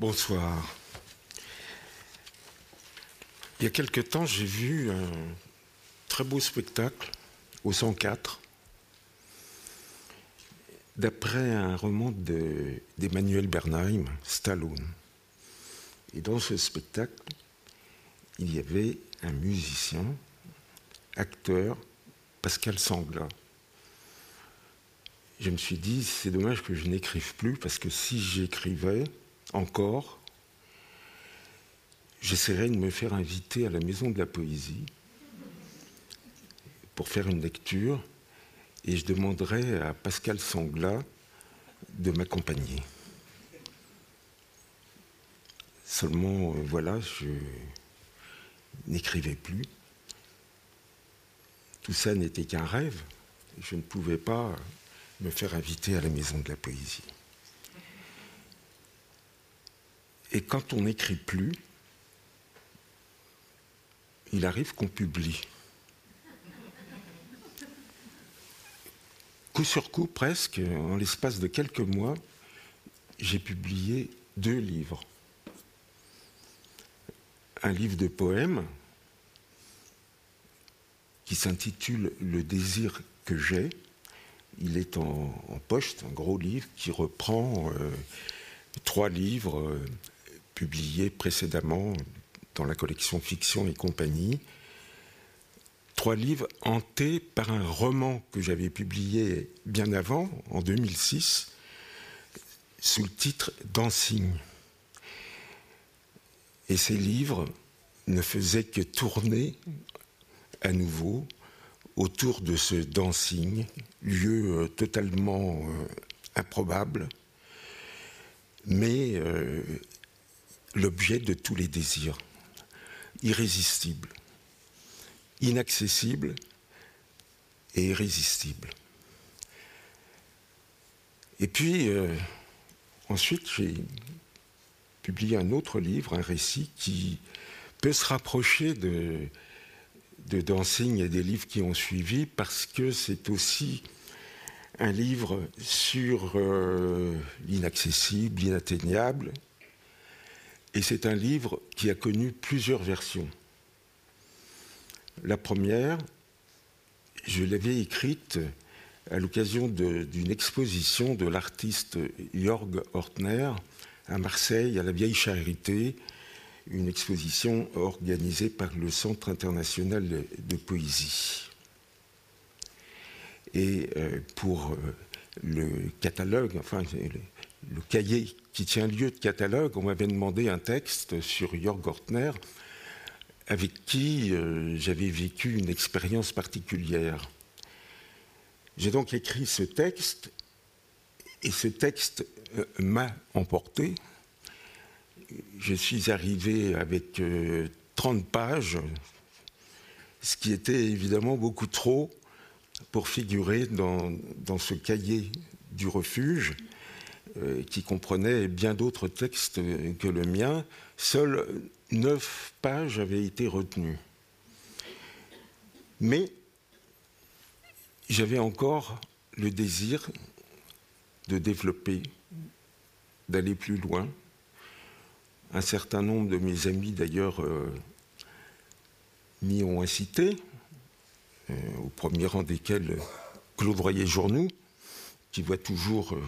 Bonsoir. Il y a quelque temps, j'ai vu un très beau spectacle au 104 d'après un roman d'Emmanuel Bernheim, Stallone. Et dans ce spectacle, il y avait un musicien, acteur, Pascal Sangla. Je me suis dit, c'est dommage que je n'écrive plus, parce que si j'écrivais encore, j'essaierais de me faire inviter à la Maison de la Poésie pour faire une lecture, et je demanderais à Pascal Sangla de m'accompagner. Seulement, euh, voilà, je n'écrivais plus. Tout ça n'était qu'un rêve. Je ne pouvais pas me faire inviter à la maison de la poésie. Et quand on n'écrit plus, il arrive qu'on publie. Coup sur coup, presque, en l'espace de quelques mois, j'ai publié deux livres un livre de poèmes qui s'intitule Le désir que j'ai. Il est en, poche, c'est un gros livre qui reprend euh, trois livres euh, publiés précédemment dans la collection Fiction et compagnie. Trois livres hantés par un roman que j'avais publié bien avant, en 2006, sous le titre Dancing. Et ces livres ne faisaient que tourner à nouveau autour de ce dancing, lieu euh, totalement euh, improbable, mais euh, l'objet de tous les désirs, irrésistible, inaccessible et irrésistible. Et puis, ensuite, j'ai publié un autre livre, un récit qui peut se rapprocher de, de Dancing et des livres qui ont suivi parce que c'est aussi un livre sur euh, l'inaccessible, l'inatteignable. Et c'est un livre qui a connu plusieurs versions. La première, je l'avais écrite à l'occasion d'une exposition de l'artiste Jörg Ortner à Marseille, à la Vieille Charité, une exposition organisée par le Centre international de poésie. Et euh, pour euh, le catalogue, enfin le, cahier qui tient lieu de catalogue, on m'avait demandé un texte sur Jörg Ortner, avec qui euh, j'avais vécu une expérience particulière. J'ai donc écrit ce texte, et ce texte euh, m'a emporté. Je suis arrivé avec 30 euh, pages, ce qui était évidemment beaucoup trop pour figurer dans, ce cahier du refuge, qui comprenait bien d'autres textes que le mien. Seules neuf pages avaient été retenues. Mais j'avais encore le désir de développer d'aller plus loin. Un certain nombre de mes amis, d'ailleurs, euh, m'y ont incité, euh, au premier rang desquels Claude Royer-Journoux, qui voit toujours euh,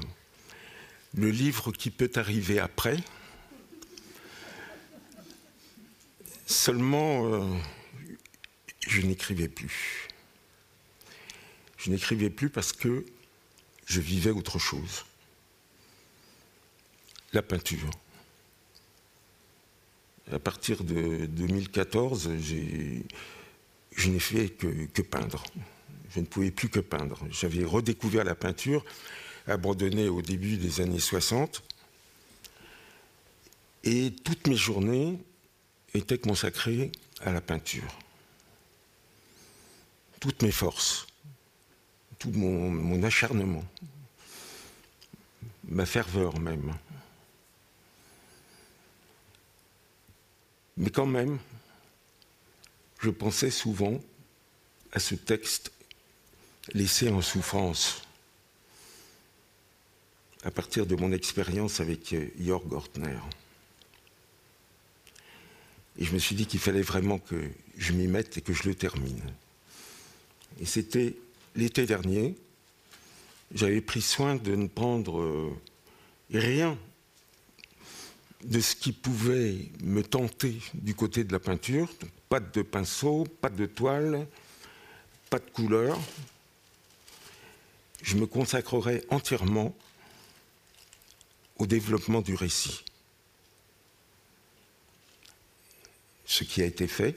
le livre qui peut arriver après. Seulement, je n'écrivais plus. Je n'écrivais plus parce que je vivais autre chose la peinture. À partir de 2014, je n'ai fait que, peindre. Je ne pouvais plus que peindre. J'avais redécouvert la peinture, abandonnée au début des années 60. Et toutes mes journées étaient consacrées à la peinture. Toutes mes forces, tout mon acharnement, ma ferveur même. Mais quand même, je pensais souvent à ce texte laissé en souffrance à partir de mon expérience avec Jörg Ortner. Et je me suis dit qu'il fallait vraiment que je m'y mette et que je le termine. Et c'était l'été dernier. J'avais pris soin de ne prendre euh, rien de ce qui pouvait me tenter du côté de la peinture. Pas de pinceau, pas de toile, pas de couleur. Je me consacrerai entièrement au développement du récit. Ce qui a été fait,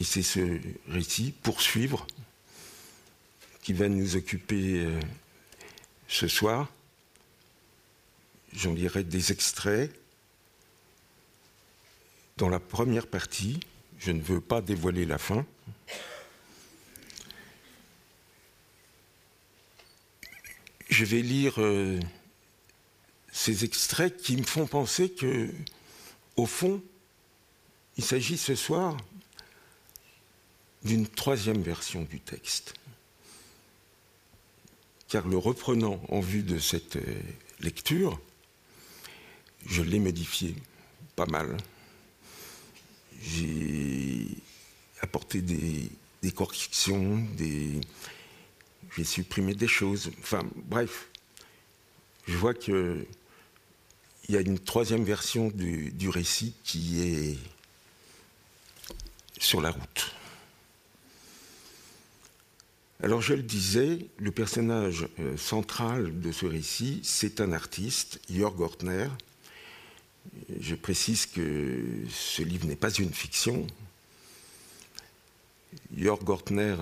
et c'est ce récit, poursuivre, qui va nous occuper euh, ce soir. J'en lirai des extraits. Dans la première partie, je ne veux pas dévoiler la fin. Je vais lire euh, ces extraits qui me font penser que, au fond, il s'agit ce soir d'une troisième version du texte. Car le reprenant en vue de cette euh, lecture, je l'ai modifié pas mal. J'ai apporté des, corrections, des, j'ai supprimé des choses. Enfin, bref, je vois qu'il y a une troisième version du récit qui est sur la route. Alors je le disais, le personnage euh, central de ce récit, c'est un artiste, Jörg Ortner. Je précise que ce livre n'est pas une fiction. Jörg Ortner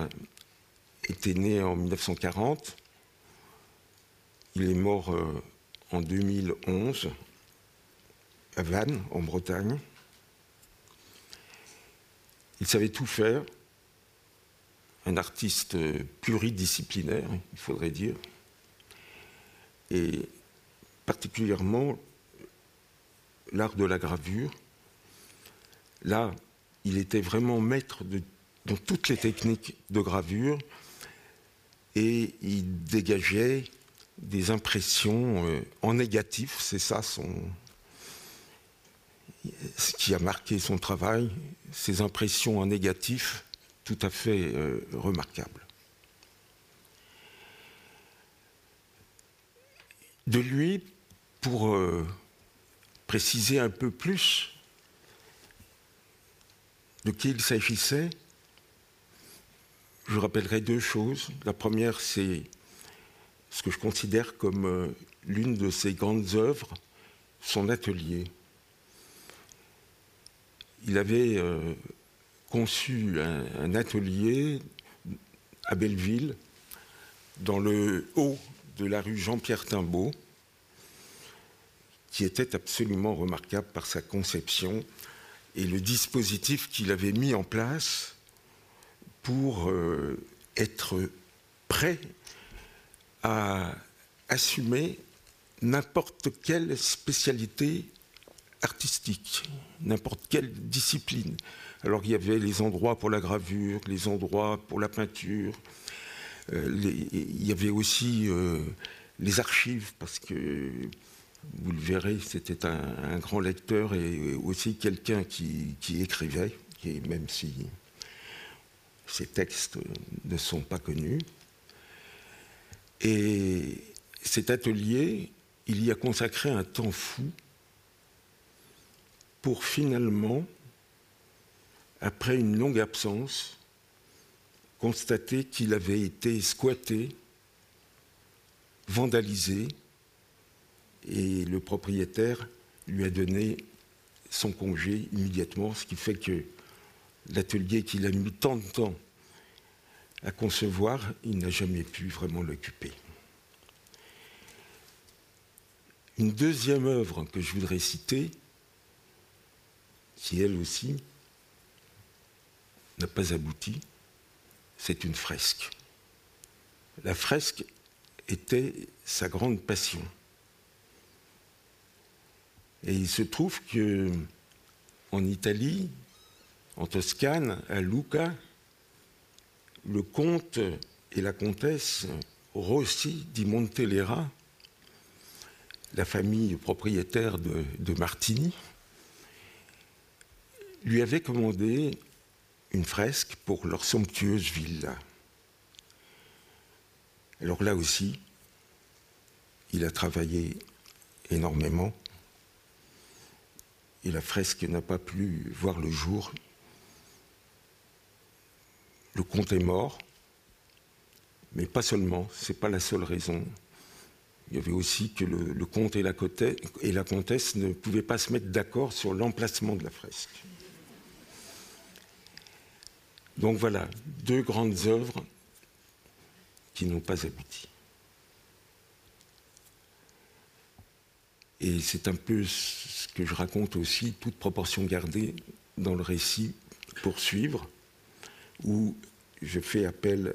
était né en 1940. Il est mort euh, en 2011 à Vannes, en Bretagne. Il savait tout faire, un artiste pluridisciplinaire, il faudrait dire, et particulièrement l'art de la gravure. Là, il était vraiment maître de, dans toutes les techniques de gravure et il dégageait des impressions euh, en négatif, c'est ça son, ce qui a marqué son travail, ces impressions en négatif tout à fait euh, remarquable. De lui, pour euh, préciser un peu plus de qui il s'agissait, je rappellerai deux choses. La première, c'est ce que je considère comme euh, l'une de ses grandes œuvres, son atelier. Il avait conçu un, atelier à Belleville, dans le haut de la rue Jean-Pierre Timbaud, qui était absolument remarquable par sa conception et le dispositif qu'il avait mis en place pour euh, être prêt à assumer n'importe quelle spécialité artistique, n'importe quelle discipline. Alors il y avait les endroits pour la gravure, les endroits pour la peinture. Euh, il y avait aussi euh, les archives, parce que vous le verrez, c'était un, grand lecteur et aussi quelqu'un qui, écrivait, même si ses textes ne sont pas connus. Et cet atelier, il y a consacré un temps fou pour finalement après une longue absence, constaté qu'il avait été squatté, vandalisé, et le propriétaire lui a donné son congé immédiatement, ce qui fait que l'atelier qu'il a mis tant de temps à concevoir, il n'a jamais pu vraiment l'occuper. Une deuxième œuvre que je voudrais citer, qui elle aussi n'a pas abouti, c'est une fresque. La fresque était sa grande passion. Et il se trouve que en Italie, en Toscane, à Lucca, le comte et la comtesse Rossi di Montelera, la famille propriétaire de, de Martini, lui avait commandé une fresque pour leur somptueuse villa. Alors là aussi, il a travaillé énormément et la fresque n'a pas pu voir le jour. Le comte est mort, mais pas seulement, ce n'est pas la seule raison. Il y avait aussi que le, comte et la, et la comtesse ne pouvaient pas se mettre d'accord sur l'emplacement de la fresque. Donc voilà, deux grandes œuvres qui n'ont pas abouti. Et c'est un peu ce que je raconte aussi, toute proportion gardée dans le récit Poursuivre, où je fais appel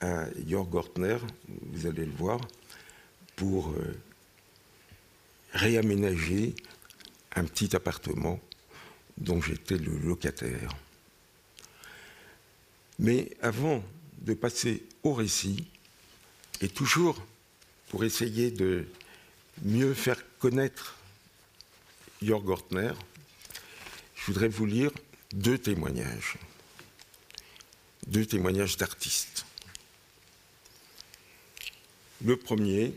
à Jörg Gortner, vous allez le voir, pour euh, réaménager un petit appartement dont j'étais le locataire. Mais avant de passer au récit, et toujours pour essayer de mieux faire connaître Jörg Gortner, je voudrais vous lire deux témoignages, deux témoignages d'artistes. Le premier,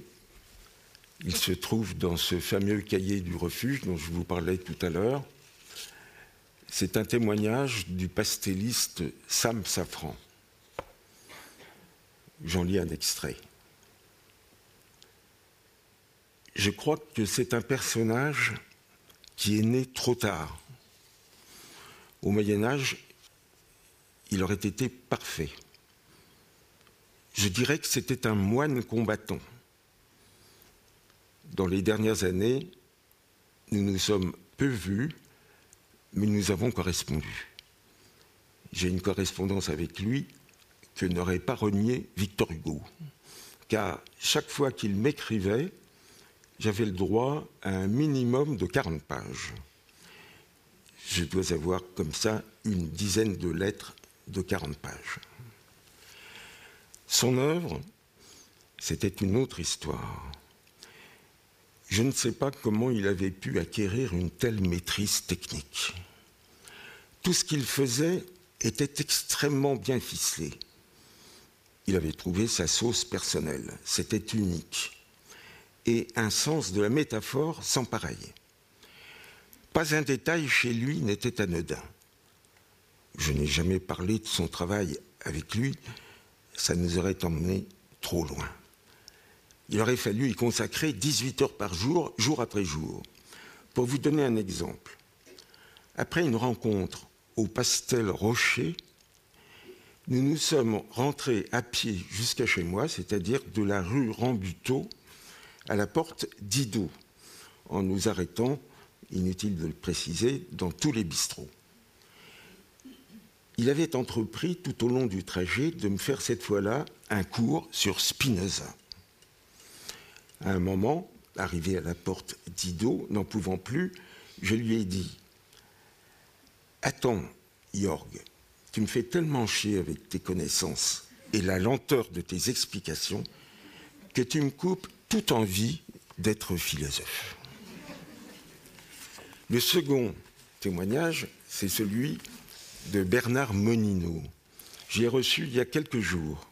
il se trouve dans ce fameux cahier du refuge dont je vous parlais tout à l'heure. C'est un témoignage du pastelliste Sam Safran. J'en lis un extrait. Je crois que c'est un personnage qui est né trop tard. Au Moyen Âge, il aurait été parfait. Je dirais que c'était un moine combattant. Dans les dernières années, nous nous sommes peu vus, mais nous avons correspondu. J'ai une correspondance avec lui que n'aurait pas renié Victor Hugo, car chaque fois qu'il m'écrivait, j'avais le droit à un minimum de 40 pages. Je dois avoir comme ça une dizaine de lettres de 40 pages. Son œuvre, c'était une autre histoire. Je ne sais pas comment il avait pu acquérir une telle maîtrise technique. Tout ce qu'il faisait était extrêmement bien ficelé. Il avait trouvé sa sauce personnelle, c'était unique, et un sens de la métaphore sans pareil. Pas un détail chez lui n'était anodin. Je n'ai jamais parlé de son travail avec lui, ça nous aurait emmené trop loin. Il aurait fallu y consacrer 18 heures par jour, jour après jour. Pour vous donner un exemple, après une rencontre au Pastel Rocher, nous nous sommes rentrés à pied jusqu'à chez moi, c'est-à-dire de la rue Rambuteau à la porte d'Ido, en nous arrêtant, inutile de le préciser, dans tous les bistrots. Il avait entrepris tout au long du trajet de me faire cette fois-là un cours sur Spinoza. À un moment, arrivé à la porte d'Ido, n'en pouvant plus, je lui ai dit Attends, Jorg, tu me fais tellement chier avec tes connaissances et la lenteur de tes explications que tu me coupes toute envie d'être philosophe. Le second témoignage, c'est celui de Bernard Monino. J'ai reçu il y a quelques jours.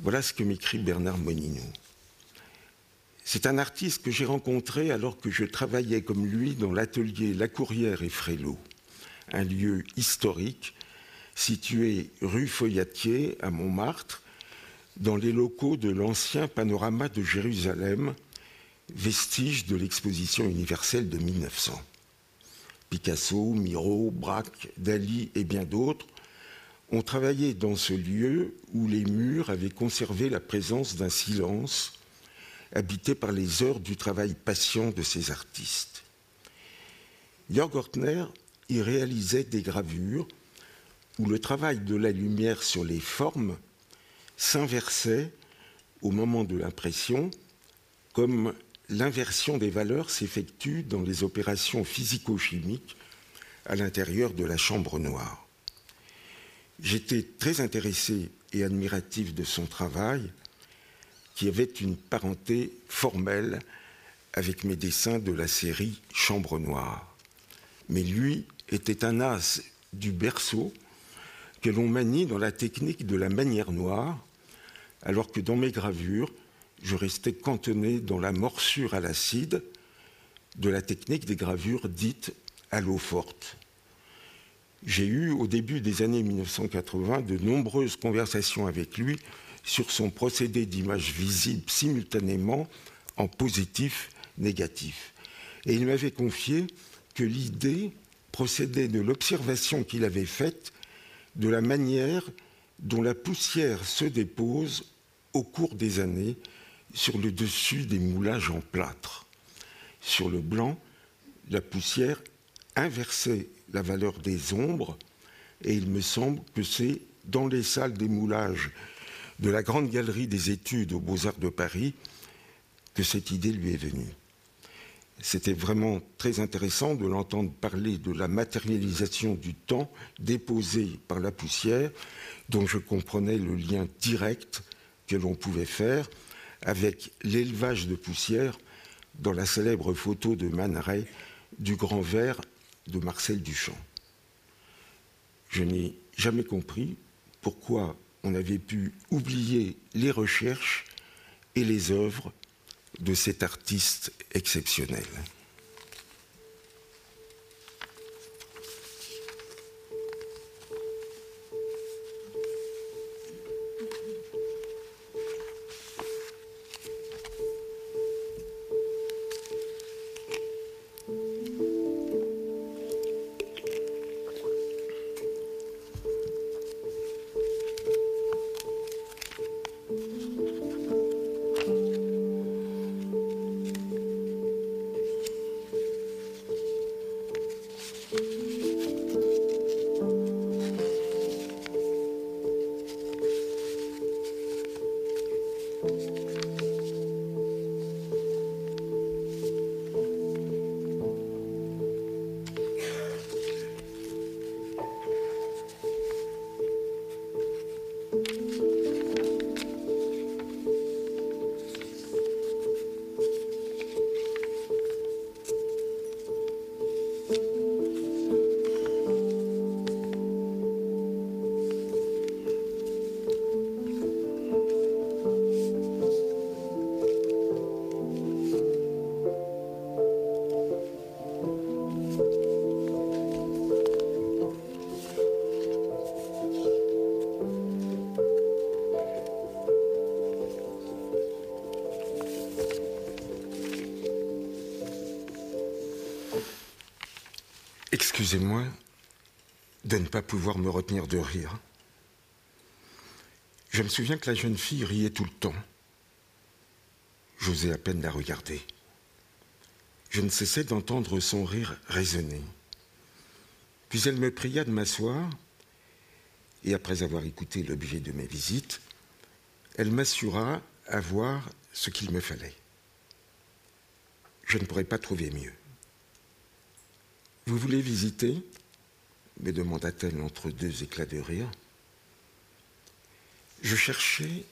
Voilà ce que m'écrit Bernard Monino. C'est un artiste que j'ai rencontré alors que je travaillais comme lui dans l'atelier La Courrière et Frélo, un lieu historique situé rue Feuillatier à Montmartre, dans les locaux de l'ancien panorama de Jérusalem, vestige de l'exposition universelle de 1900. Picasso, Miro, Braque, Dali et bien d'autres ont travaillé dans ce lieu où les murs avaient conservé la présence d'un silence habité par les heures du travail patient de ces artistes. Jörg Ortner y réalisait des gravures où le travail de la lumière sur les formes s'inversait au moment de l'impression, comme l'inversion des valeurs s'effectue dans les opérations physico-chimiques à l'intérieur de la chambre noire. J'étais très intéressé et admiratif de son travail, qui avait une parenté formelle avec mes dessins de la série Chambre Noire. Mais lui était un as du berceau que l'on manie dans la technique de la manière noire, alors que dans mes gravures, je restais cantonné dans la morsure à l'acide de la technique des gravures dites à l'eau forte. J'ai eu au début des années 1980 de nombreuses conversations avec lui sur son procédé d'image visible simultanément en positif, négatif. Et il m'avait confié que l'idée procédait de l'observation qu'il avait faite de la manière dont la poussière se dépose au cours des années sur le dessus des moulages en plâtre. Sur le blanc, la poussière inversait la valeur des ombres et il me semble que c'est dans les salles des moulages de la Grande Galerie des études aux Beaux-Arts de Paris que cette idée lui est venue. C'était vraiment très intéressant de l'entendre parler de la matérialisation du temps déposé par la poussière, dont je comprenais le lien direct que l'on pouvait faire avec l'élevage de poussière dans la célèbre photo de Man du grand verre de Marcel Duchamp. Je n'ai jamais compris pourquoi on avait pu oublier les recherches et les œuvres de cet artiste exceptionnel. Excusez-moi de ne pas pouvoir me retenir de rire. Je me souviens que la jeune fille riait tout le temps. J'osais à peine la regarder. Je ne cessais d'entendre son rire résonner. Puis elle me pria de m'asseoir, et après avoir écouté l'objet de mes visites, elle m'assura avoir ce qu'il me fallait. Je ne pourrais pas trouver mieux. Vous voulez visiter me demanda-t-elle entre deux éclats de rire. Je cherchais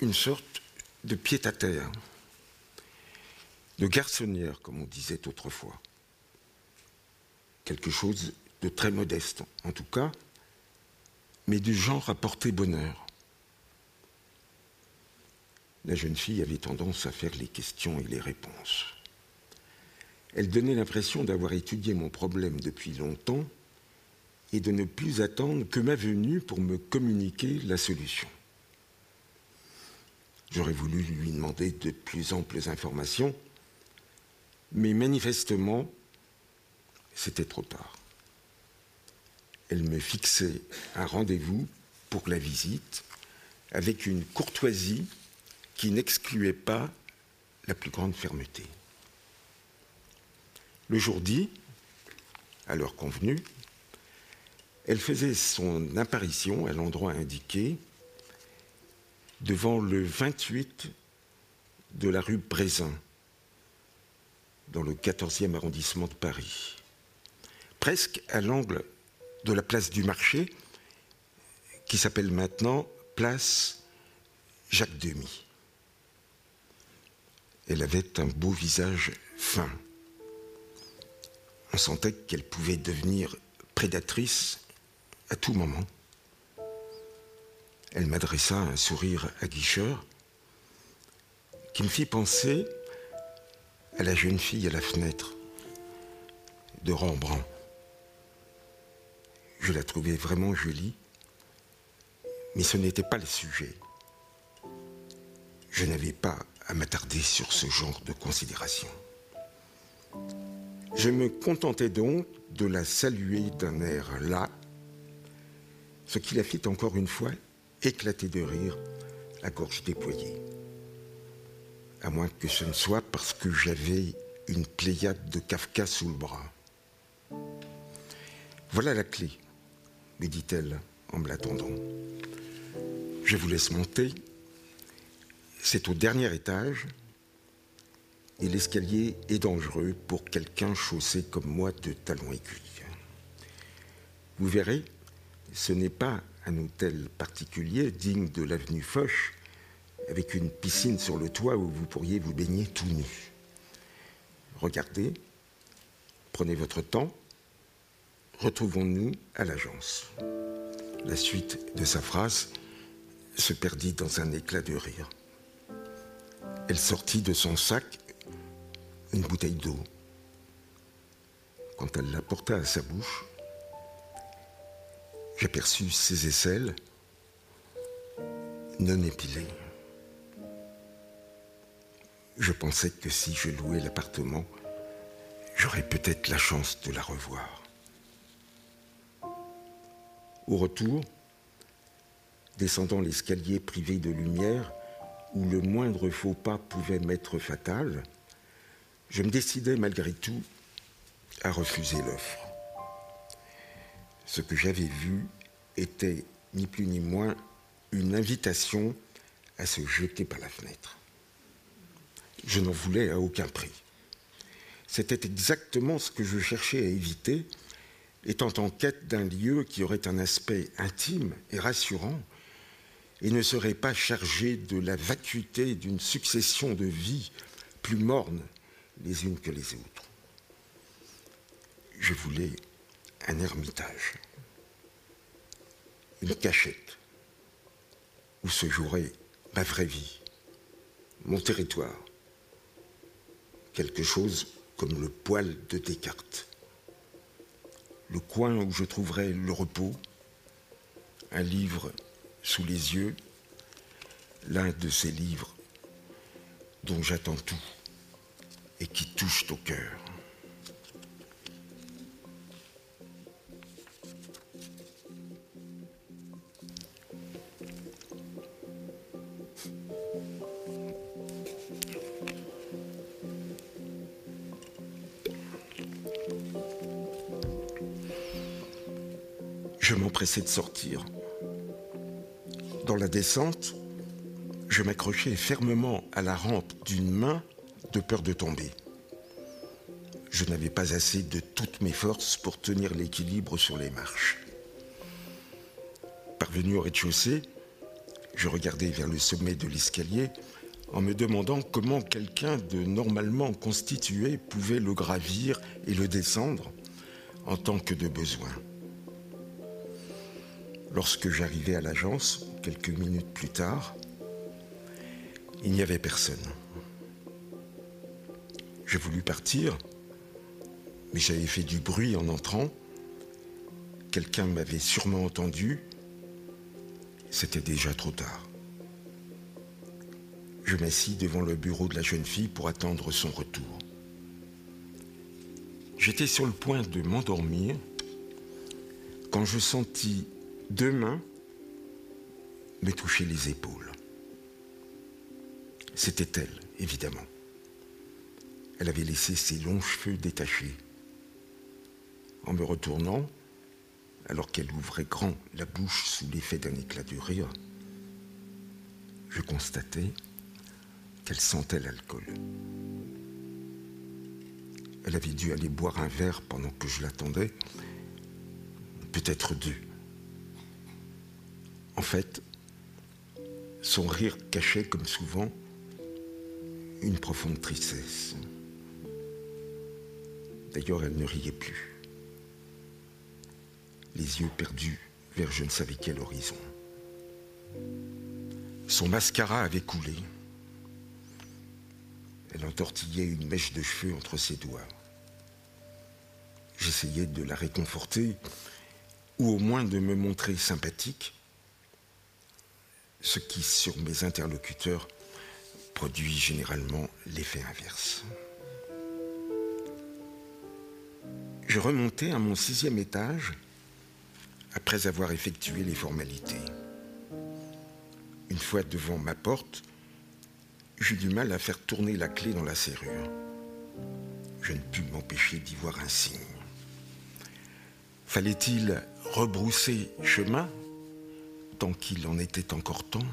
une sorte de pied-à-terre, de garçonnière, comme on disait autrefois. Quelque chose de très modeste, en tout cas, mais du genre à porter bonheur. La jeune fille avait tendance à faire les questions et les réponses. Elle donnait l'impression d'avoir étudié mon problème depuis longtemps et de ne plus attendre que ma venue pour me communiquer la solution. J'aurais voulu lui demander de plus amples informations, mais manifestement, c'était trop tard. Elle me fixait un rendez-vous pour la visite avec une courtoisie qui n'excluait pas la plus grande fermeté. Le jour dit, à l'heure convenue, elle faisait son apparition à l'endroit indiqué devant le 28 de la rue Brézin, dans le 14e arrondissement de Paris, presque à l'angle de la place du marché, qui s'appelle maintenant place Jacques Demy. Elle avait un beau visage fin on sentait qu'elle pouvait devenir prédatrice à tout moment. Elle m'adressa un sourire aguicheur qui me fit penser à la jeune fille à la fenêtre de Rembrandt. Je la trouvais vraiment jolie, mais ce n'était pas le sujet. Je n'avais pas à m'attarder sur ce genre de considération. Je me contentais donc de la saluer d'un air là, ce qui la fit encore une fois éclater de rire, la gorge déployée. À moins que ce ne soit parce que j'avais une pléiade de Kafka sous le bras. Voilà la clé, me dit-elle en me l'attendant. Je vous laisse monter. C'est au dernier étage et l'escalier est dangereux pour quelqu'un chaussé comme moi de talons aiguilles. Vous verrez, ce n'est pas un hôtel particulier digne de l'avenue Foch, avec une piscine sur le toit où vous pourriez vous baigner tout nu. Regardez, prenez votre temps, retrouvons-nous à l'agence. La suite de sa phrase se perdit dans un éclat de rire. Elle sortit de son sac une bouteille d'eau. Quand elle la porta à sa bouche, j'aperçus ses aisselles non épilées. Je pensais que si je louais l'appartement, j'aurais peut-être la chance de la revoir. Au retour, descendant l'escalier privé de lumière, où le moindre faux pas pouvait m'être fatal, je me décidai malgré tout à refuser l'offre. Ce que j'avais vu était ni plus ni moins une invitation à se jeter par la fenêtre. Je n'en voulais à aucun prix. C'était exactement ce que je cherchais à éviter, étant en quête d'un lieu qui aurait un aspect intime et rassurant, et ne serait pas chargé de la vacuité d'une succession de vies plus mornes les unes que les autres. Je voulais un ermitage, une cachette où se jouerait ma vraie vie, mon territoire, quelque chose comme le poil de Descartes, le coin où je trouverais le repos, un livre sous les yeux, l'un de ces livres dont j'attends tout et qui touchent au cœur. Je m'empressais de sortir. Dans la descente, je m'accrochais fermement à la rampe d'une main peur de tomber. Je n'avais pas assez de toutes mes forces pour tenir l'équilibre sur les marches. Parvenu au rez-de-chaussée, je regardais vers le sommet de l'escalier en me demandant comment quelqu'un de normalement constitué pouvait le gravir et le descendre en tant que de besoin. Lorsque j'arrivais à l'agence, quelques minutes plus tard, il n'y avait personne. J'ai voulu partir, mais j'avais fait du bruit en entrant. Quelqu'un m'avait sûrement entendu. C'était déjà trop tard. Je m'assis devant le bureau de la jeune fille pour attendre son retour. J'étais sur le point de m'endormir quand je sentis deux mains me toucher les épaules. C'était elle, évidemment. Elle avait laissé ses longs cheveux détachés. En me retournant, alors qu'elle ouvrait grand la bouche sous l'effet d'un éclat de rire, je constatai qu'elle sentait l'alcool. Elle avait dû aller boire un verre pendant que je l'attendais, peut-être deux. En fait, son rire cachait, comme souvent, une profonde tristesse. D'ailleurs, elle ne riait plus. les yeux perdus vers je ne savais quel horizon. Son mascara avait coulé. Elle entortillait une mèche de cheveux entre ses doigts. J'essayais de la réconforter ou au moins de me montrer sympathique, ce qui, sur mes interlocuteurs, produit généralement l'effet inverse. Je remontais à mon sixième étage après avoir effectué les formalités. Une fois devant ma porte, j'eus du mal à faire tourner la clé dans la serrure. Je ne pus m'empêcher d'y voir un signe. Fallait-il rebrousser chemin tant qu'il en était encore temps?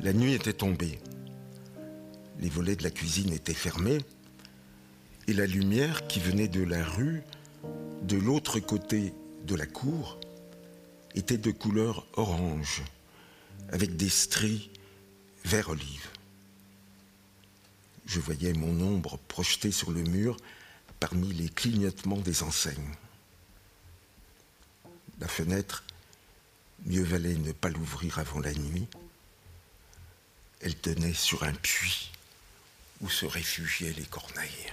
La nuit était tombée. Les volets de la cuisine étaient fermés et la lumière qui venait de la rue, de l'autre côté de la cour, était de couleur orange, avec des stries vert olive. Je voyais mon ombre projetée sur le mur parmi les clignotements des enseignes. La fenêtre, mieux valait ne pas l'ouvrir avant la nuit. Elle donnait sur un puits où se réfugiaient les corneilles.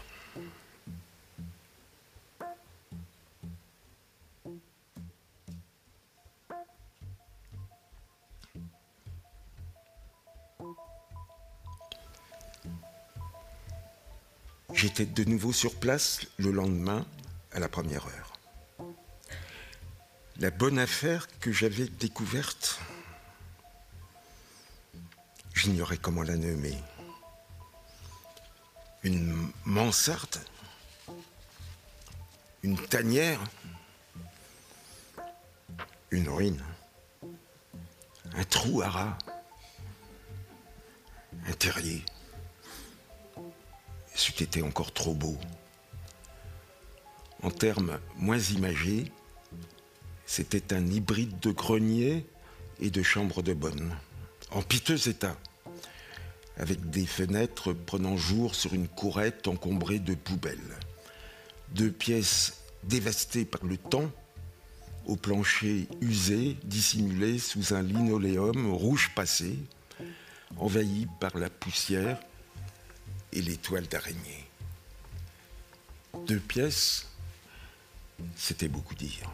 J'étais de nouveau sur place le lendemain à la première heure. La bonne affaire que j'avais découverte, j'ignorais comment la nommer. Une mansarde, une tanière, une ruine, un trou à rat, un terrier c'eût été encore trop beau. En termes moins imagés, c'était un hybride de grenier et de chambre de bonne, en piteux état, avec des fenêtres prenant jour sur une courette encombrée de poubelles. Deux pièces dévastées par le temps, au plancher usé, dissimulé sous un linoléum rouge passé, envahi par la poussière et l'étoile d'araignée. Deux pièces, c'était beaucoup dire.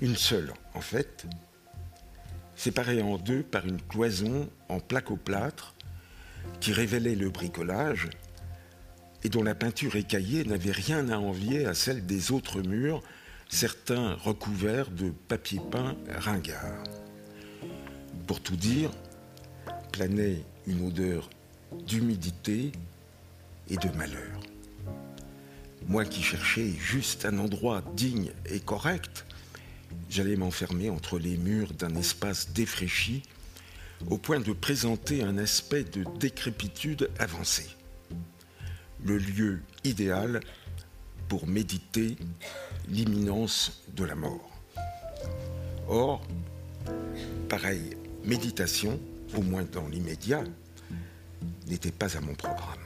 Une seule, en fait, séparée en deux par une cloison en plaque au plâtre qui révélait le bricolage et dont la peinture écaillée n'avait rien à envier à celle des autres murs, certains recouverts de papier peint ringard. Pour tout dire, planait une odeur d'humidité et de malheur. Moi qui cherchais juste un endroit digne et correct, j'allais m'enfermer entre les murs d'un espace défraîchi au point de présenter un aspect de décrépitude avancée. Le lieu idéal pour méditer l'imminence de la mort. Or, pareille méditation, au moins dans l'immédiat, n'était pas à mon programme.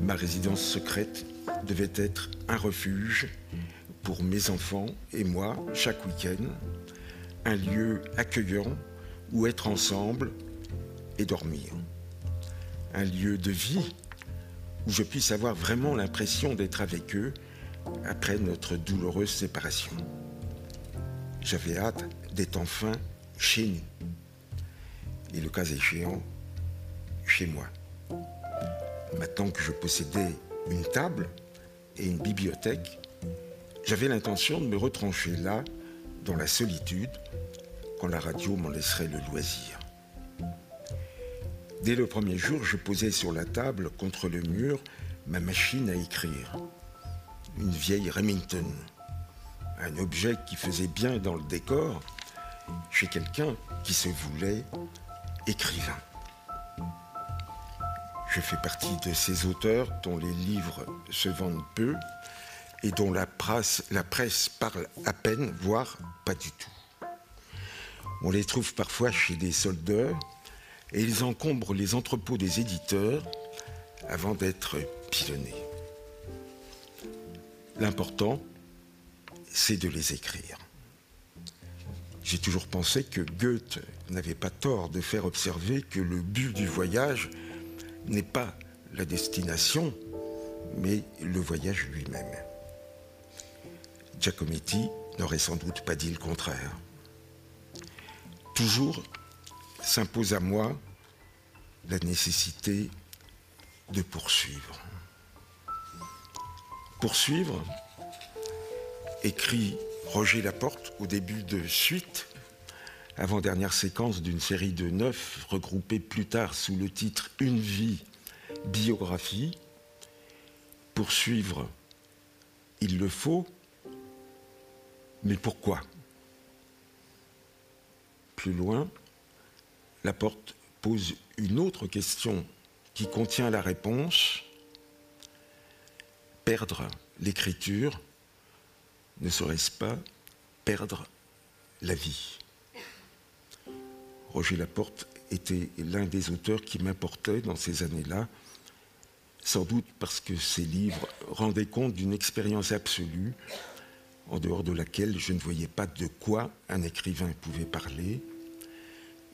Ma résidence secrète devait être un refuge pour mes enfants et moi chaque week-end, un lieu accueillant où être ensemble et dormir. Un lieu de vie où je puisse avoir vraiment l'impression d'être avec eux après notre douloureuse séparation. J'avais hâte d'être enfin chez nous. Et le cas échéant, chez moi. Maintenant que je possédais une table et une bibliothèque, j'avais l'intention de me retrancher là, dans la solitude, quand la radio m'en laisserait le loisir. Dès le premier jour, je posais sur la table, contre le mur, ma machine à écrire. Une vieille Remington. Un objet qui faisait bien dans le décor chez quelqu'un qui se voulait écrivain. Je fais partie de ces auteurs dont les livres se vendent peu et dont la presse, parle à peine, voire pas du tout. On les trouve parfois chez des soldats et ils encombrent les entrepôts des éditeurs avant d'être pilonnés. L'important, c'est de les écrire. J'ai toujours pensé que Goethe n'avait pas tort de faire observer que le but du voyage n'est pas la destination, mais le voyage lui-même. Giacometti n'aurait sans doute pas dit le contraire. Toujours s'impose à moi la nécessité de poursuivre. Poursuivre, écrit Roger Laporte au début de Suite, avant-dernière séquence d'une série de neuf regroupée plus tard sous le titre Une vie, biographie. Poursuivre, il le faut, mais pourquoi? Plus loin, Laporte pose une autre question qui contient la réponse. Perdre l'écriture ne serait-ce pas perdre la vie? Roger Laporte était l'un des auteurs qui m'importait dans ces années-là, sans doute parce que ses livres rendaient compte d'une expérience absolue, en dehors de laquelle je ne voyais pas de quoi un écrivain pouvait parler,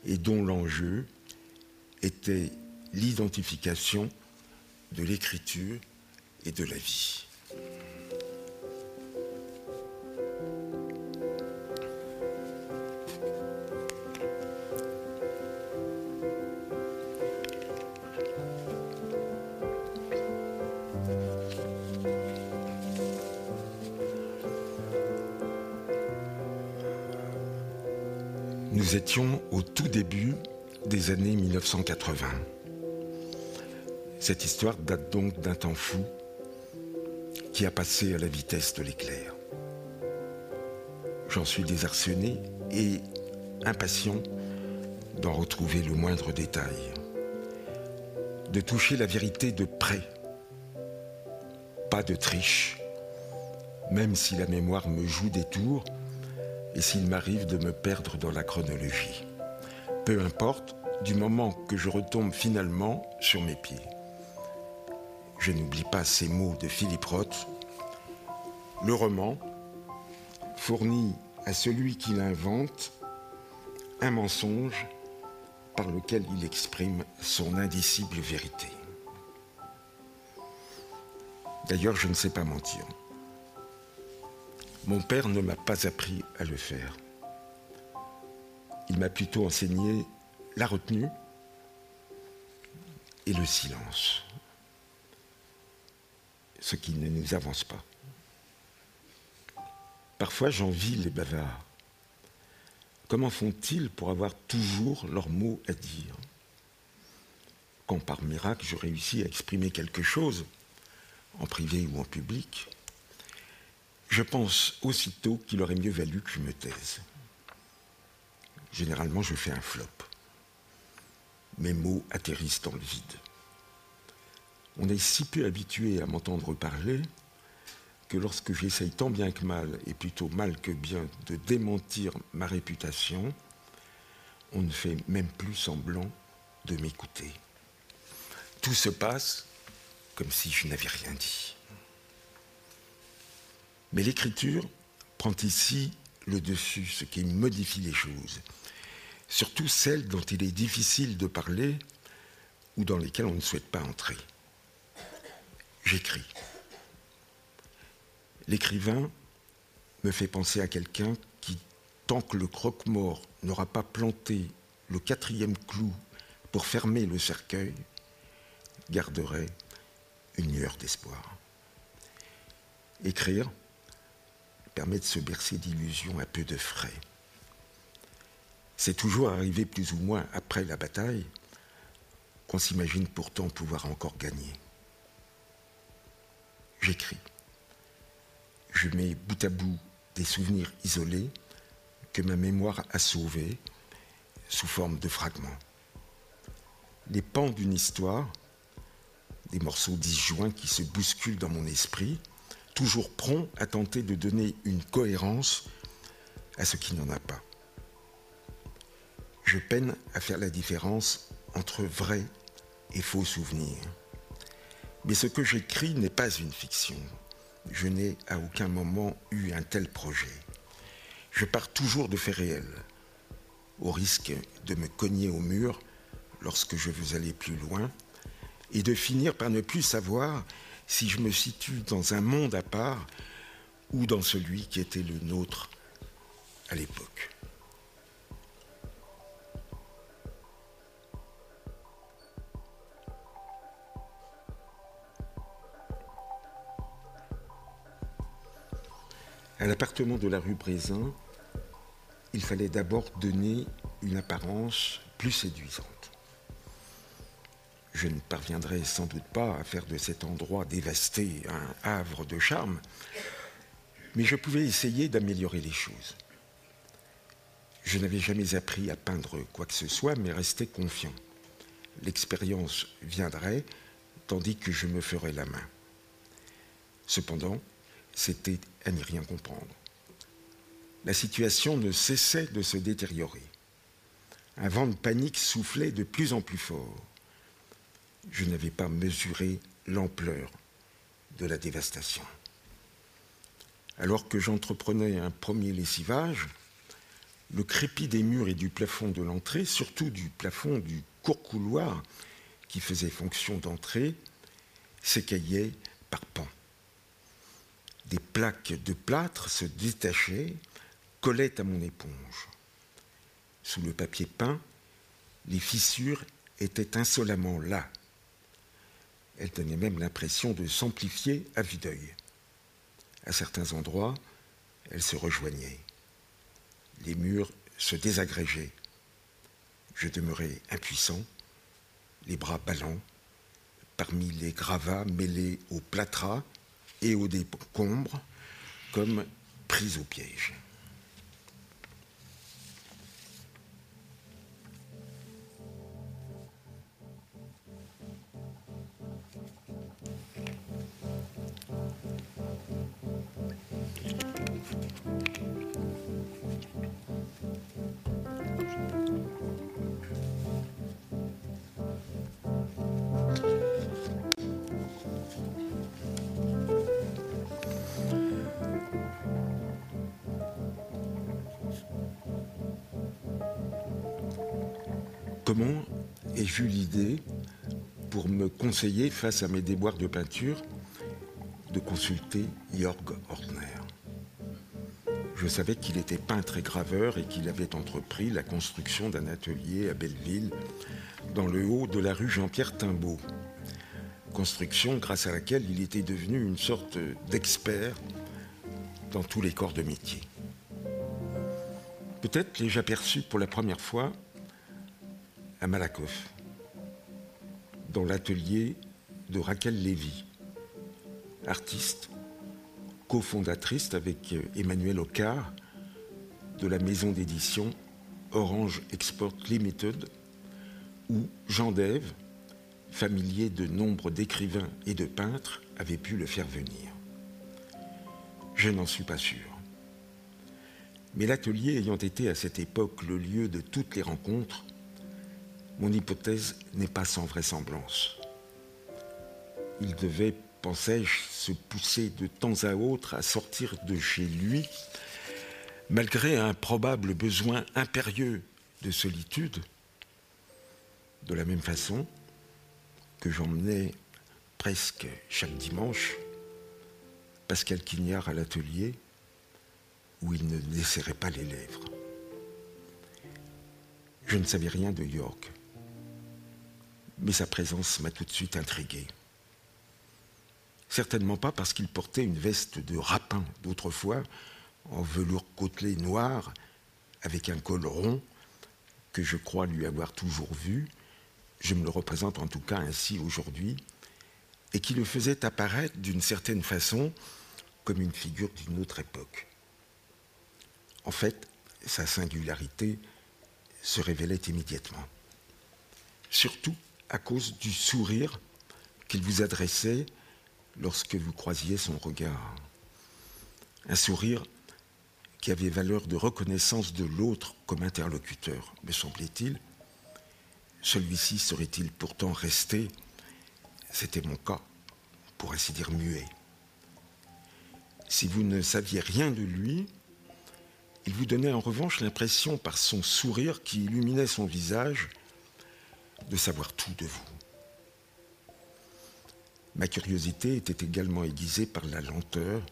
et dont l'enjeu était l'identification de l'écriture et de la vie. Nous étions au tout début des années 1980. Cette histoire date donc d'un temps fou qui a passé à la vitesse de l'éclair. J'en suis désarçonné et impatient d'en retrouver le moindre détail, de toucher la vérité de près, pas de triche, même si la mémoire me joue des tours et s'il m'arrive de me perdre dans la chronologie. Peu importe, du moment que je retombe finalement sur mes pieds. Je n'oublie pas ces mots de Philippe Roth. Le roman fournit à celui qui l'invente un mensonge par lequel il exprime son indicible vérité. D'ailleurs, je ne sais pas mentir. Mon père ne m'a pas appris à le faire. Il m'a plutôt enseigné la retenue et le silence, ce qui ne nous avance pas. Parfois j'envie les bavards. Comment font-ils pour avoir toujours leurs mots à dire? Quand par miracle je réussis à exprimer quelque chose, en privé ou en public, je pense aussitôt qu'il aurait mieux valu que je me taise. Généralement, je fais un flop. Mes mots atterrissent dans le vide. On est si peu habitué à m'entendre parler que lorsque j'essaye tant bien que mal, et plutôt mal que bien, de démentir ma réputation, on ne fait même plus semblant de m'écouter. Tout se passe comme si je n'avais rien dit. Mais l'écriture prend ici le dessus, ce qui modifie les choses, surtout celles dont il est difficile de parler ou dans lesquelles on ne souhaite pas entrer. J'écris. L'écrivain me fait penser à quelqu'un qui, tant que le croque-mort n'aura pas planté le quatrième clou pour fermer le cercueil, garderait une lueur d'espoir. Écrire, permet de se bercer d'illusions à peu de frais. C'est toujours arrivé plus ou moins après la bataille qu'on s'imagine pourtant pouvoir encore gagner. J'écris. Je mets bout à bout des souvenirs isolés que ma mémoire a sauvés sous forme de fragments. Les pans d'une histoire, des morceaux disjoints qui se bousculent dans mon esprit, toujours prompt à tenter de donner une cohérence à ce qui n'en a pas. Je peine à faire la différence entre vrai et faux souvenirs. Mais ce que j'écris n'est pas une fiction, je n'ai à aucun moment eu un tel projet. Je pars toujours de faits réels, au risque de me cogner au mur lorsque je veux aller plus loin, et de finir par ne plus savoir si je me situe dans un monde à part ou dans celui qui était le nôtre à l'époque. À l'appartement de la rue Brézin, il fallait d'abord donner une apparence plus séduisante. Je ne parviendrai sans doute pas à faire de cet endroit dévasté un havre de charme, mais je pouvais essayer d'améliorer les choses. Je n'avais jamais appris à peindre quoi que ce soit, mais restais confiant. L'expérience viendrait, tandis que je me ferais la main. Cependant, c'était à n'y rien comprendre. La situation ne cessait de se détériorer. Un vent de panique soufflait de plus en plus fort. Je n'avais pas mesuré l'ampleur de la dévastation. Alors que j'entreprenais un premier lessivage, le crépi des murs et du plafond de l'entrée, surtout du plafond du court couloir qui faisait fonction d'entrée, s'écaillait par pans. Des plaques de plâtre se détachaient, collaient à mon éponge. Sous le papier peint, les fissures étaient insolemment là. Elles donnaient même l'impression de s'amplifier à vue d'œil. À certains endroits, elles se rejoignaient. Les murs se désagrégeaient. Je demeurais impuissant, les bras ballants, parmi les gravats mêlés au plâtras et aux décombres comme prise au piège. Comment ai-je eu l'idée, pour me conseiller face à mes déboires de peinture, de consulter Jörg Ortner? Je savais qu'il était peintre et graveur et qu'il avait entrepris la construction d'un atelier à Belleville, dans le haut de la rue Jean-Pierre Timbaud. Construction grâce à laquelle il était devenu une sorte d'expert dans tous les corps de métier. Peut-être l'ai-je aperçu pour la première fois à Malakoff, dans l'atelier de Raquel Lévy, artiste, cofondatrice avec Emmanuel Ocard de la maison d'édition Orange Export Limited, où Jean Dève, familier de nombre d'écrivains et de peintres, avait pu le faire venir. Je n'en suis pas sûr. Mais l'atelier ayant été à cette époque le lieu de toutes les rencontres, mon hypothèse n'est pas sans vraisemblance. Il devait, pensais-je, se pousser de temps à autre à sortir de chez lui, malgré un probable besoin impérieux de solitude, de la même façon que j'emmenais presque chaque dimanche Pascal Quignard à l'atelier où il ne desserrait pas les lèvres. Je ne savais rien de York mais sa présence m'a tout de suite intrigué. Certainement pas parce qu'il portait une veste de rapin d'autrefois, en velours côtelé noir, avec un col rond, que je crois lui avoir toujours vu, je me le représente en tout cas ainsi aujourd'hui, et qui le faisait apparaître d'une certaine façon comme une figure d'une autre époque. En fait, sa singularité se révélait immédiatement. Surtout à cause du sourire qu'il vous adressait lorsque vous croisiez son regard. Un sourire qui avait valeur de reconnaissance de l'autre comme interlocuteur, me semblait-il. Celui-ci serait-il pourtant resté? C'était mon cas, pour ainsi dire muet. Si vous ne saviez rien de lui, il vous donnait en revanche l'impression, par son sourire qui illuminait son visage, de savoir tout de vous. Ma curiosité était également aiguisée par la lenteur,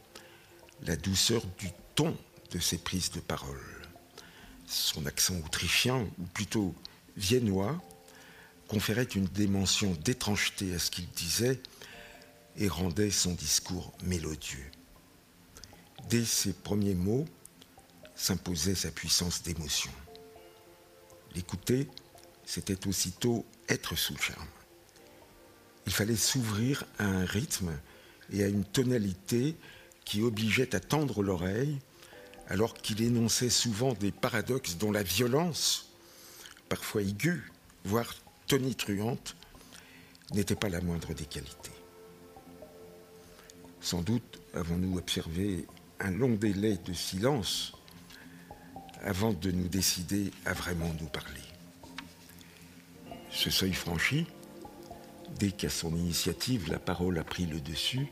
la douceur du ton de ses prises de parole. Son accent autrichien, ou plutôt viennois, conférait une dimension d'étrangeté à ce qu'il disait et rendait son discours mélodieux. Dès ses premiers mots, s'imposait sa puissance d'émotion. L'écouter, c'était aussitôt être sous charme. Il fallait s'ouvrir à un rythme et à une tonalité qui obligeait à tendre l'oreille, alors qu'il énonçait souvent des paradoxes dont la violence, parfois aiguë, voire tonitruante, n'était pas la moindre des qualités. Sans doute avons-nous observé un long délai de silence avant de nous décider à vraiment nous parler. Ce seuil franchi, dès qu'à son initiative la parole a pris le dessus,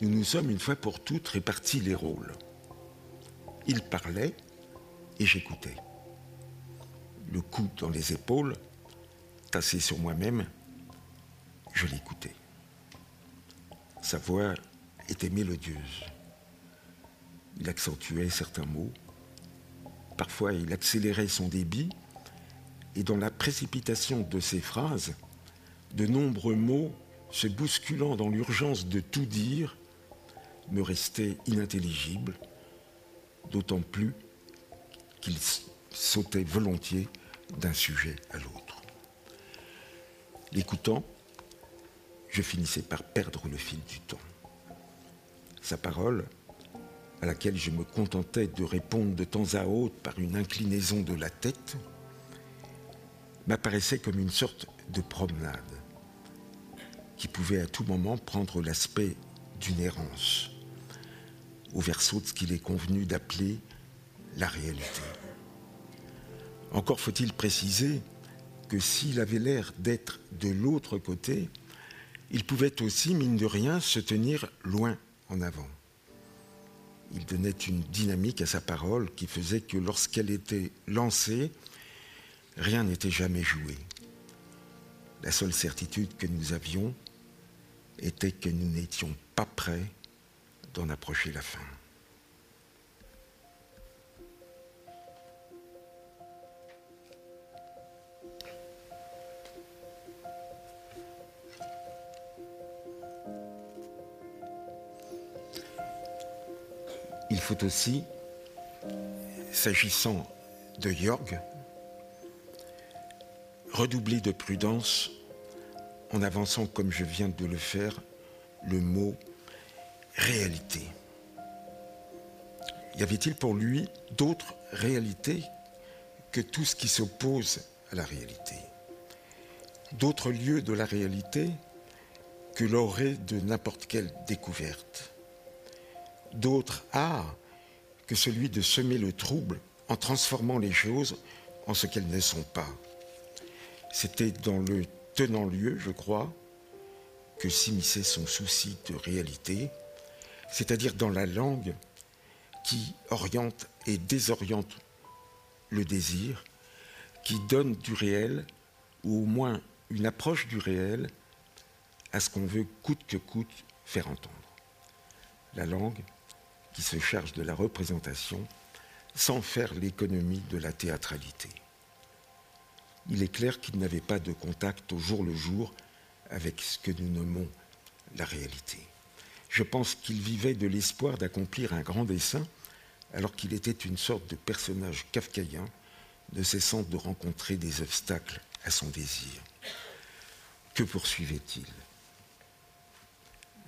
nous nous sommes une fois pour toutes répartis les rôles. Il parlait et j'écoutais. Le coup dans les épaules, tassé sur moi-même, je l'écoutais. Sa voix était mélodieuse. Il accentuait certains mots, Parfois, il accélérait son débit, et dans la précipitation de ses phrases, de nombreux mots, se bousculant dans l'urgence de tout dire, me restaient inintelligibles, d'autant plus qu'il sautait volontiers d'un sujet à l'autre. L'écoutant, je finissais par perdre le fil du temps. Sa parole, à laquelle je me contentais de répondre de temps à autre par une inclinaison de la tête, m'apparaissait comme une sorte de promenade qui pouvait à tout moment prendre l'aspect d'une errance, au verso de ce qu'il est convenu d'appeler la réalité. Encore faut-il préciser que s'il avait l'air d'être de l'autre côté, il pouvait aussi, mine de rien, se tenir loin en avant il donnait une dynamique à sa parole qui faisait que lorsqu'elle était lancée, rien n'était jamais joué. La seule certitude que nous avions était que nous n'étions pas prêts d'en approcher la fin. Il faut aussi, s'agissant de Jorg, redoubler de prudence en avançant, comme je viens de le faire, le mot réalité. Y avait-il pour lui d'autres réalités que tout ce qui s'oppose à la réalité? D'autres lieux de la réalité que l'orée de n'importe quelle découverte? D'autres arts que celui de semer le trouble en transformant les choses en ce qu'elles ne sont pas? C'était dans le tenant-lieu, je crois, que s'immisçait son souci de réalité, c'est-à-dire dans la langue qui oriente et désoriente le désir, qui donne du réel, ou au moins une approche du réel, à ce qu'on veut coûte que coûte faire entendre. La langue, qui se charge de la représentation sans faire l'économie de la théâtralité. Il est clair qu'il n'avait pas de contact au jour le jour avec ce que nous nommons la réalité. Je pense qu'il vivait de l'espoir d'accomplir un grand dessein alors qu'il était une sorte de personnage kafkaïen ne cessant de rencontrer des obstacles à son désir. Que poursuivait-il?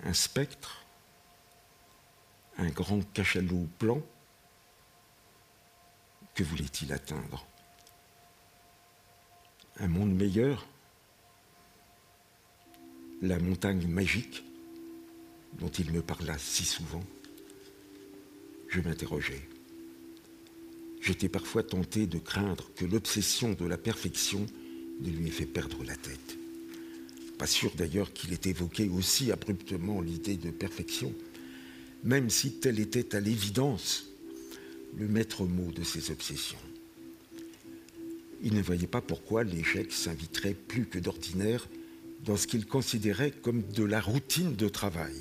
Un spectre? Un grand cachalot blanc? Que voulait-il atteindre? Un monde meilleur La montagne magique dont il me parla si souvent Je m'interrogeais. J'étais parfois tenté de craindre que l'obsession de la perfection ne lui ait fait perdre la tête. Pas sûr d'ailleurs qu'il ait évoqué aussi abruptement l'idée de perfection même si tel était à l'évidence le maître mot de ses obsessions. Il ne voyait pas pourquoi l'échec s'inviterait plus que d'ordinaire dans ce qu'il considérait comme de la routine de travail.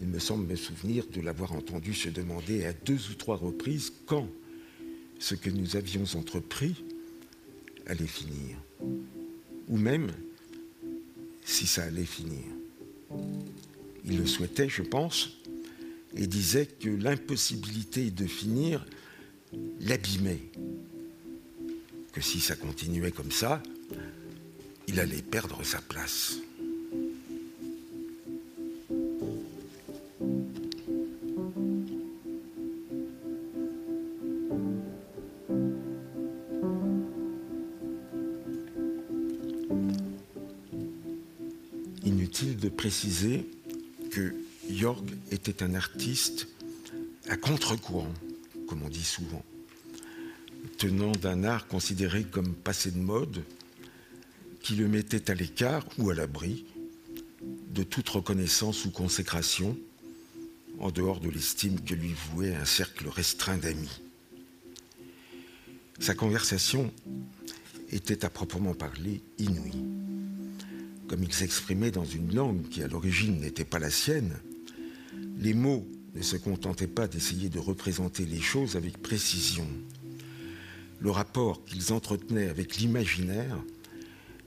Il me semble me souvenir de l'avoir entendu se demander à deux ou trois reprises quand ce que nous avions entrepris allait finir, ou même si ça allait finir. Il le souhaitait, je pense, et disait que l'impossibilité de finir l'abîmait, que si ça continuait comme ça, il allait perdre sa place. Inutile de préciser que Jorg était un artiste à contre-courant, comme on dit souvent, tenant d'un art considéré comme passé de mode, qui le mettait à l'écart ou à l'abri de toute reconnaissance ou consécration, en dehors de l'estime que lui vouait un cercle restreint d'amis. Sa conversation était à proprement parler inouïe. Comme il s'exprimait dans une langue qui à l'origine n'était pas la sienne, les mots ne se contentaient pas d'essayer de représenter les choses avec précision. Le rapport qu'ils entretenaient avec l'imaginaire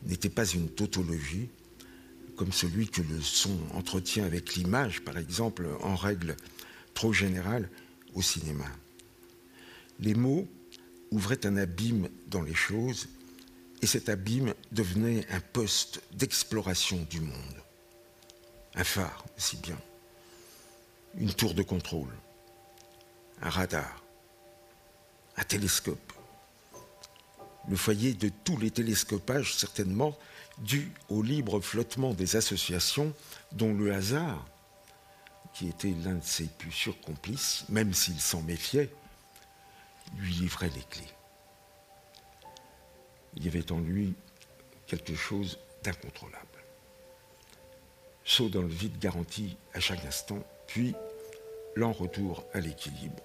n'était pas une tautologie, comme celui que le son entretient avec l'image, par exemple, en règle trop générale au cinéma. Les mots ouvraient un abîme dans les choses, et cet abîme devenait un poste d'exploration du monde. Un phare, si bien. Une tour de contrôle. Un radar. Un télescope le foyer de tous les télescopages certainement dû au libre flottement des associations dont le hasard, qui était l'un de ses plus sûrs complices, même s'il s'en méfiait, lui livrait les clés. Il y avait en lui quelque chose d'incontrôlable. Saut dans le vide garanti à chaque instant, puis lent retour à l'équilibre.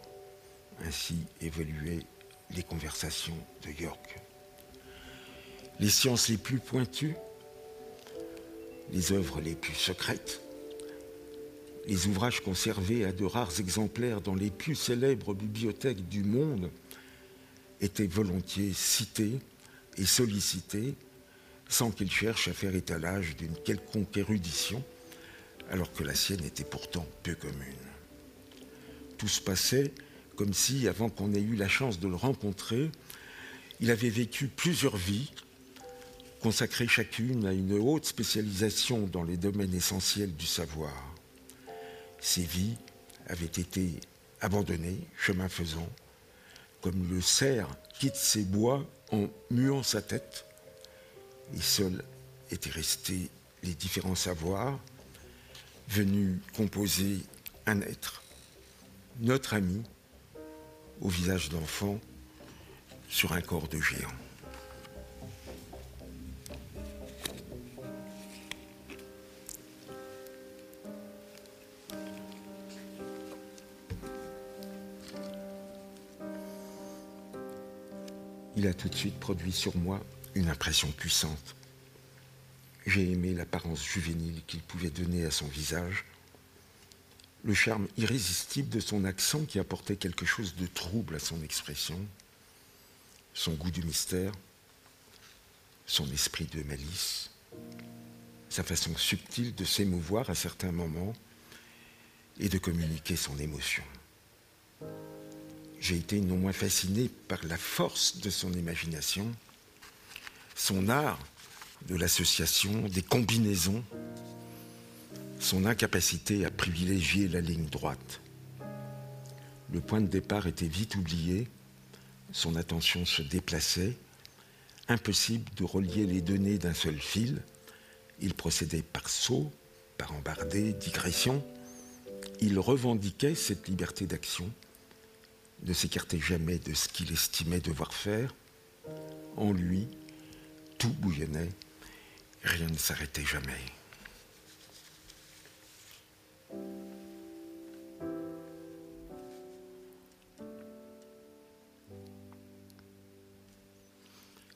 Ainsi évoluaient les conversations de York les sciences les plus pointues, les œuvres les plus secrètes, les ouvrages conservés à de rares exemplaires dans les plus célèbres bibliothèques du monde étaient volontiers cités et sollicités sans qu'il cherche à faire étalage d'une quelconque érudition, alors que la sienne était pourtant peu commune. Tout se passait comme si, avant qu'on ait eu la chance de le rencontrer, il avait vécu plusieurs vies consacrées chacune à une haute spécialisation dans les domaines essentiels du savoir. Ces vies avaient été abandonnées, chemin faisant, comme le cerf quitte ses bois en muant sa tête, et seuls étaient restés les différents savoirs venus composer un être, notre ami, au visage d'enfant, sur un corps de géant. Il a tout de suite produit sur moi une impression puissante. J'ai aimé l'apparence juvénile qu'il pouvait donner à son visage, le charme irrésistible de son accent qui apportait quelque chose de trouble à son expression, son goût du mystère, son esprit de malice, sa façon subtile de s'émouvoir à certains moments et de communiquer son émotion j'ai été non moins fasciné par la force de son imagination, son art de l'association, des combinaisons, son incapacité à privilégier la ligne droite. Le point de départ était vite oublié, son attention se déplaçait, impossible de relier les données d'un seul fil, il procédait par saut, par embardée, digression, il revendiquait cette liberté d'action ne s'écartait jamais de ce qu'il estimait devoir faire. En lui, tout bouillonnait, rien ne s'arrêtait jamais.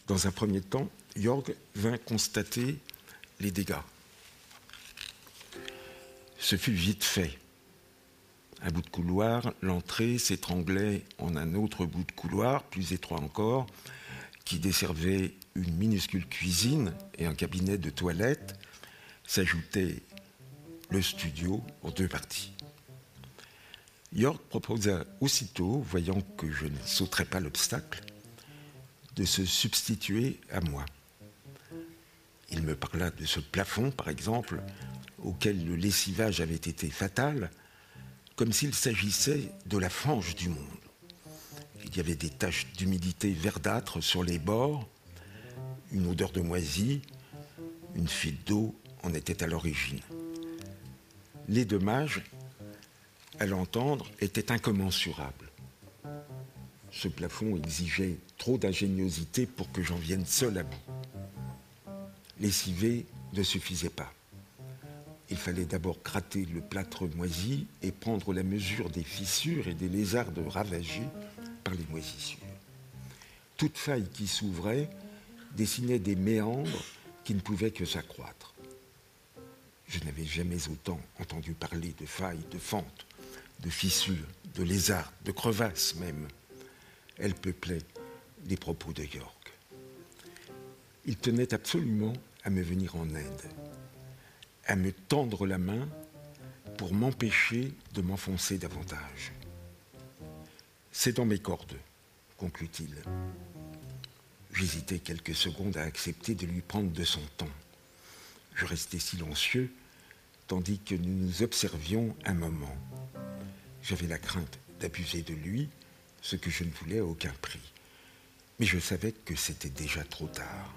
Dans un premier temps, Jorg vint constater les dégâts. Ce fut vite fait. Un bout de couloir, l'entrée s'étranglait en un autre bout de couloir, plus étroit encore, qui desservait une minuscule cuisine et un cabinet de toilette. S'ajoutait le studio en deux parties. York proposa aussitôt, voyant que je ne sauterais pas l'obstacle, de se substituer à moi. Il me parla de ce plafond, par exemple, auquel le lessivage avait été fatal, comme s'il s'agissait de la fange du monde. Il y avait des taches d'humidité verdâtre sur les bords, une odeur de moisi, une fuite d'eau en était à l'origine les dommages, à l'entendre, étaient incommensurables. Ce plafond exigeait trop d'ingéniosité pour que j'en vienne seul à bout. Lessiver ne suffisait pas. Il fallait d'abord gratter le plâtre moisi et prendre la mesure des fissures et des lézardes ravagées par les moisissures. Toute faille qui s'ouvrait dessinait des méandres qui ne pouvaient que s'accroître. Je n'avais jamais autant entendu parler de failles, de fentes, de fissures, de lézards, de crevasses même. Elle peuplait les propos de York. Il tenait absolument à me venir en aide, à me tendre la main pour m'empêcher de m'enfoncer davantage. C'est dans mes cordes, conclut-il. J'hésitais quelques secondes à accepter de lui prendre de son temps. Je restais silencieux tandis que nous nous observions un moment. J'avais la crainte d'abuser de lui, ce que je ne voulais à aucun prix. Mais je savais que c'était déjà trop tard.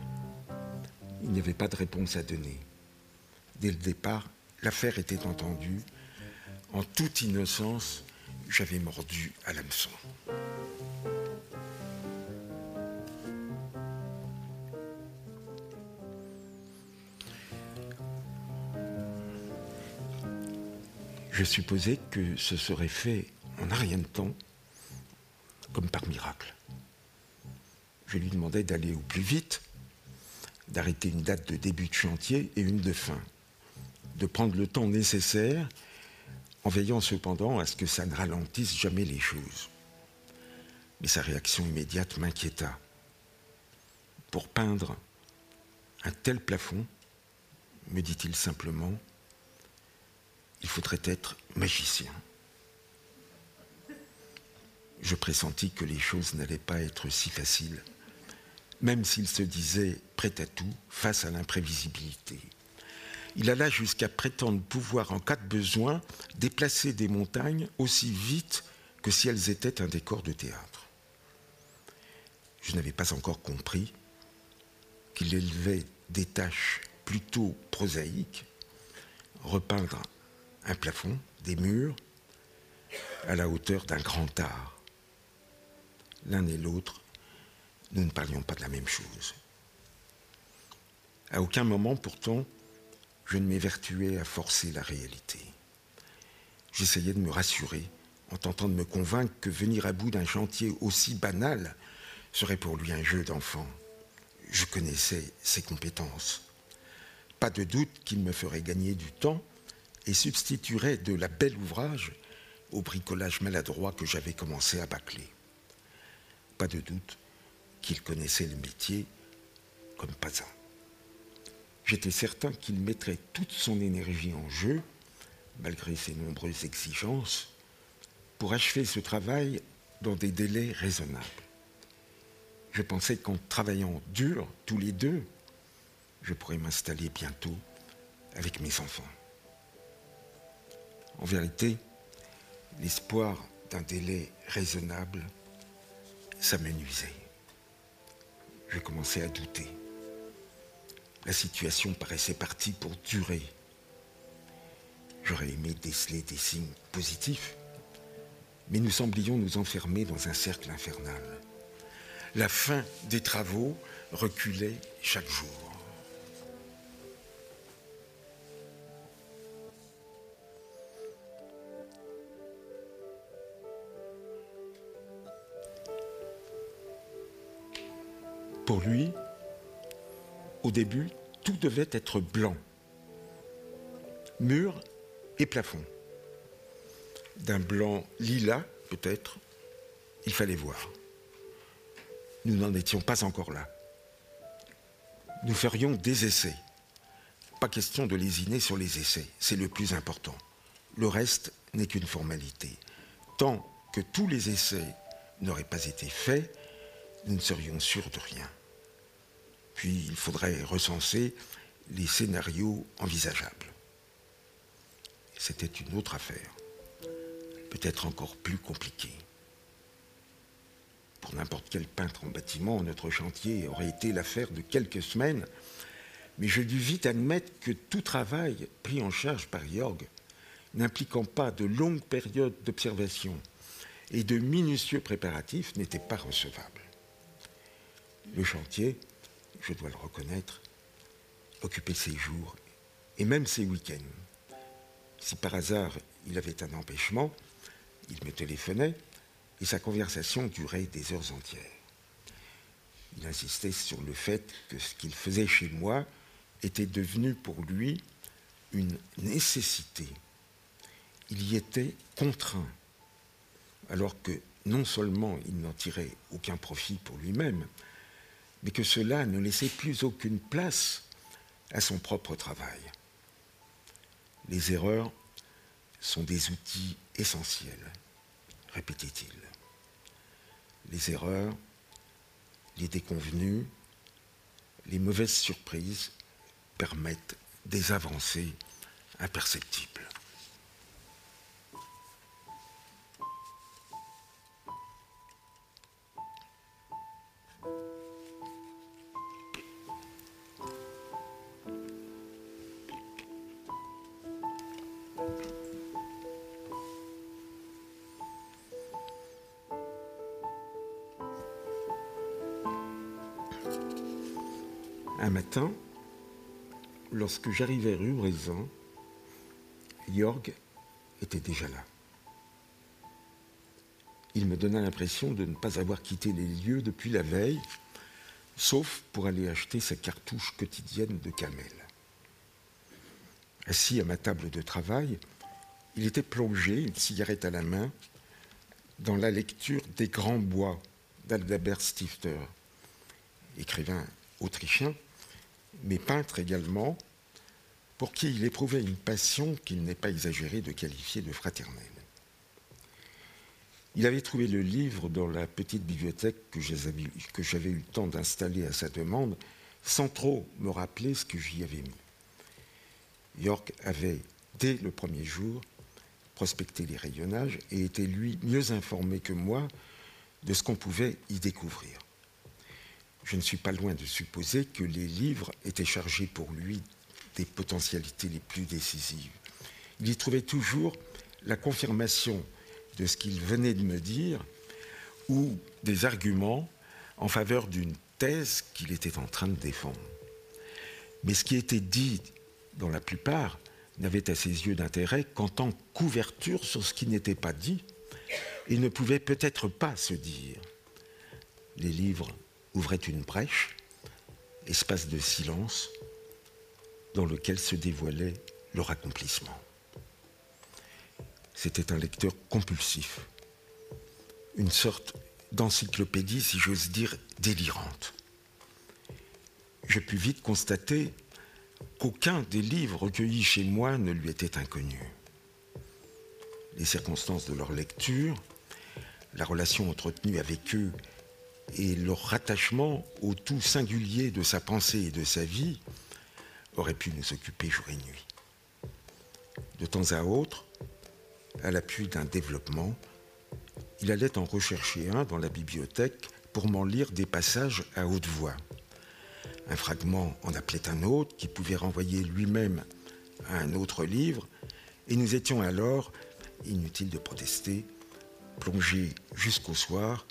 Il n'y avait pas de réponse à donner. Dès le départ, l'affaire était entendue. En toute innocence, j'avais mordu à l'hameçon. je supposais que ce serait fait en un rien de temps, comme par miracle. Je lui demandais d'aller au plus vite, d'arrêter une date de début de chantier et une de fin, de prendre le temps nécessaire, en veillant cependant à ce que ça ne ralentisse jamais les choses. Mais sa réaction immédiate m'inquiéta. Pour peindre un tel plafond, me dit-il simplement, il faudrait être magicien. Je pressentis que les choses n'allaient pas être si faciles, même s'il se disait prêt à tout face à l'imprévisibilité. Il alla jusqu'à prétendre pouvoir, en cas de besoin, déplacer des montagnes aussi vite que si elles étaient un décor de théâtre. Je n'avais pas encore compris qu'il élevait des tâches plutôt prosaïques, repeindre un plafond, des murs, à la hauteur d'un grand art. L'un et l'autre, nous ne parlions pas de la même chose. À aucun moment, pourtant, je ne m'évertuais à forcer la réalité. J'essayais de me rassurer en tentant de me convaincre que venir à bout d'un chantier aussi banal serait pour lui un jeu d'enfant. Je connaissais ses compétences. Pas de doute qu'il me ferait gagner du temps et substituerait de la belle ouvrage au bricolage maladroit que j'avais commencé à bâcler. Pas de doute qu'il connaissait le métier comme pas un. J'étais certain qu'il mettrait toute son énergie en jeu, malgré ses nombreuses exigences, pour achever ce travail dans des délais raisonnables. Je pensais qu'en travaillant dur, tous les deux, je pourrais m'installer bientôt avec mes enfants. En vérité, l'espoir d'un délai raisonnable, ça me nuisait. Je commençais à douter. La situation paraissait partie pour durer. J'aurais aimé déceler des signes positifs, mais nous semblions nous enfermer dans un cercle infernal. La fin des travaux reculait chaque jour. Pour lui, Au début, tout devait être blanc. Mur et plafond. D'un blanc lilas, peut-être, il fallait voir. Nous n'en étions pas encore là. Nous ferions des essais. Pas question de lésiner sur les essais, c'est le plus important. Le reste n'est qu'une formalité. Tant que tous les essais n'auraient pas été faits, nous ne serions sûrs de rien. Puis il faudrait recenser les scénarios envisageables. C'était une autre affaire, peut-être encore plus compliquée. Pour n'importe quel peintre en bâtiment, notre chantier aurait été l'affaire de quelques semaines, mais je dus vite admettre que tout travail pris en charge par Jorg, n'impliquant pas de longues périodes d'observation et de minutieux préparatifs, n'était pas recevable. Le chantier, je dois le reconnaître, occupait ses jours et même ses week-ends. Si par hasard il avait un empêchement, il me téléphonait et sa conversation durait des heures entières. Il insistait sur le fait que ce qu'il faisait chez moi était devenu pour lui une nécessité. Il y était contraint, alors que non seulement il n'en tirait aucun profit pour lui-même, mais que cela ne laissait plus aucune place à son propre travail. Les erreurs sont des outils essentiels, répétait-il. Les erreurs, les déconvenues, les mauvaises surprises permettent des avancées imperceptibles. J'arrivais rue Brézin, Jorg était déjà là. Il me donna l'impression de ne pas avoir quitté les lieux depuis la veille, sauf pour aller acheter sa cartouche quotidienne de camel. Assis à ma table de travail, il était plongé, une cigarette à la main, dans la lecture des Grands Bois d'Aldabert Stifter, écrivain autrichien mais peintre également, pour qui il éprouvait une passion qu'il n'est pas exagéré de qualifier de fraternelle. Il avait trouvé le livre dans la petite bibliothèque que j'avais eu le temps d'installer à sa demande, sans trop me rappeler ce que j'y avais mis. York avait, dès le premier jour, prospecté les rayonnages et était lui mieux informé que moi de ce qu'on pouvait y découvrir je ne suis pas loin de supposer que les livres étaient chargés pour lui des potentialités les plus décisives. Il y trouvait toujours la confirmation de ce qu'il venait de me dire ou des arguments en faveur d'une thèse qu'il était en train de défendre. Mais ce qui était dit dans la plupart n'avait à ses yeux d'intérêt qu'en tant que couverture sur ce qui n'était pas dit et ne pouvait peut-être pas se dire. Les livres ouvrait une brèche, espace de silence, dans lequel se dévoilait leur accomplissement. C'était un lecteur compulsif, une sorte d'encyclopédie, si j'ose dire, délirante. Je pus vite constater qu'aucun des livres recueillis chez moi ne lui était inconnu. Les circonstances de leur lecture, la relation entretenue avec eux et leur rattachement au tout singulier de sa pensée et de sa vie aurait pu nous occuper jour et nuit. De temps à autre, à l'appui d'un développement, il allait en rechercher un dans la bibliothèque pour m'en lire des passages à haute voix. Un fragment en appelait un autre qui pouvait renvoyer lui-même à un autre livre, et nous étions alors, inutile de protester, plongés jusqu'au soir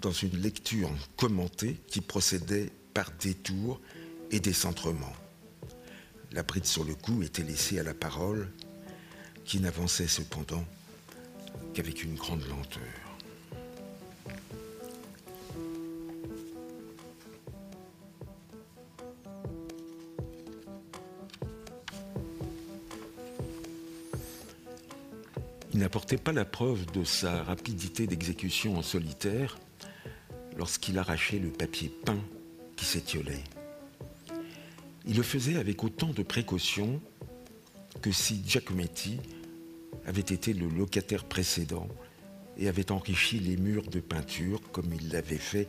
dans une lecture commentée qui procédait par détours et décentrements. La bride sur le cou était laissée à la parole, qui n'avançait cependant qu'avec une grande lenteur. Il n'apportait pas la preuve de sa rapidité d'exécution en solitaire lorsqu'il arrachait le papier peint qui s'étiolait. Il le faisait avec autant de précaution que si Giacometti avait été le locataire précédent et avait enrichi les murs de peinture comme il l'avait fait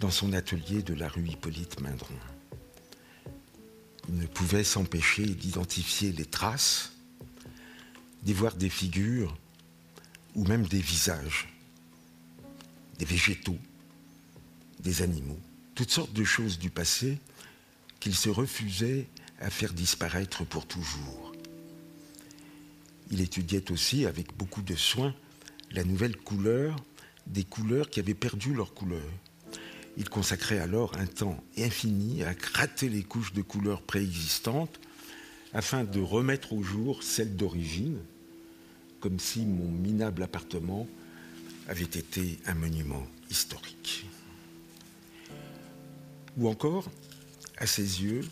dans son atelier de la rue Hippolyte Mindron. Il ne pouvait s'empêcher d'identifier les traces, d'y voir des figures ou même des visages, des végétaux, des animaux, toutes sortes de choses du passé qu'il se refusait à faire disparaître pour toujours. Il étudiait aussi avec beaucoup de soin la nouvelle couleur des couleurs qui avaient perdu leur couleur. Il consacrait alors un temps infini à gratter les couches de couleurs préexistantes afin de remettre au jour celles d'origine, comme si mon minable appartement avait été un monument historique. Ou encore, à ses yeux,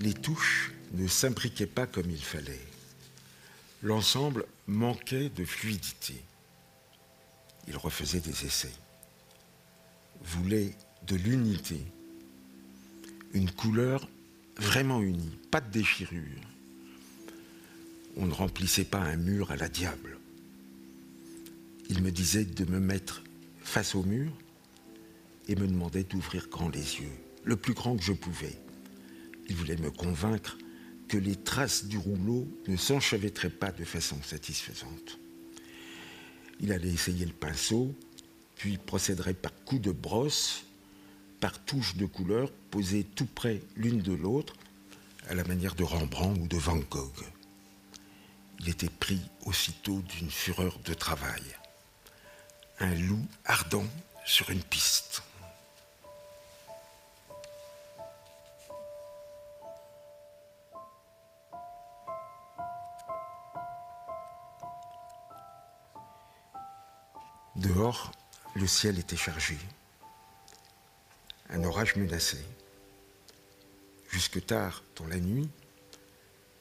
les touches ne s'imbriquaient pas comme il fallait. L'ensemble manquait de fluidité. Il refaisait des essais, voulait de l'unité, une couleur vraiment unie, pas de déchirure. On ne remplissait pas un mur à la diable. Il me disait de me mettre face au mur et me demandait d'ouvrir grand les yeux, le plus grand que je pouvais. Il voulait me convaincre que les traces du rouleau ne s'enchevêtraient pas de façon satisfaisante. Il allait essayer le pinceau, puis procéderait par coups de brosse, par touches de couleur posées tout près l'une de l'autre, à la manière de Rembrandt ou de Van Gogh. Il était pris aussitôt d'une fureur de travail. Un loup ardent sur une piste. Dehors, le ciel était chargé. Un orage menaçait. Jusque tard dans la nuit,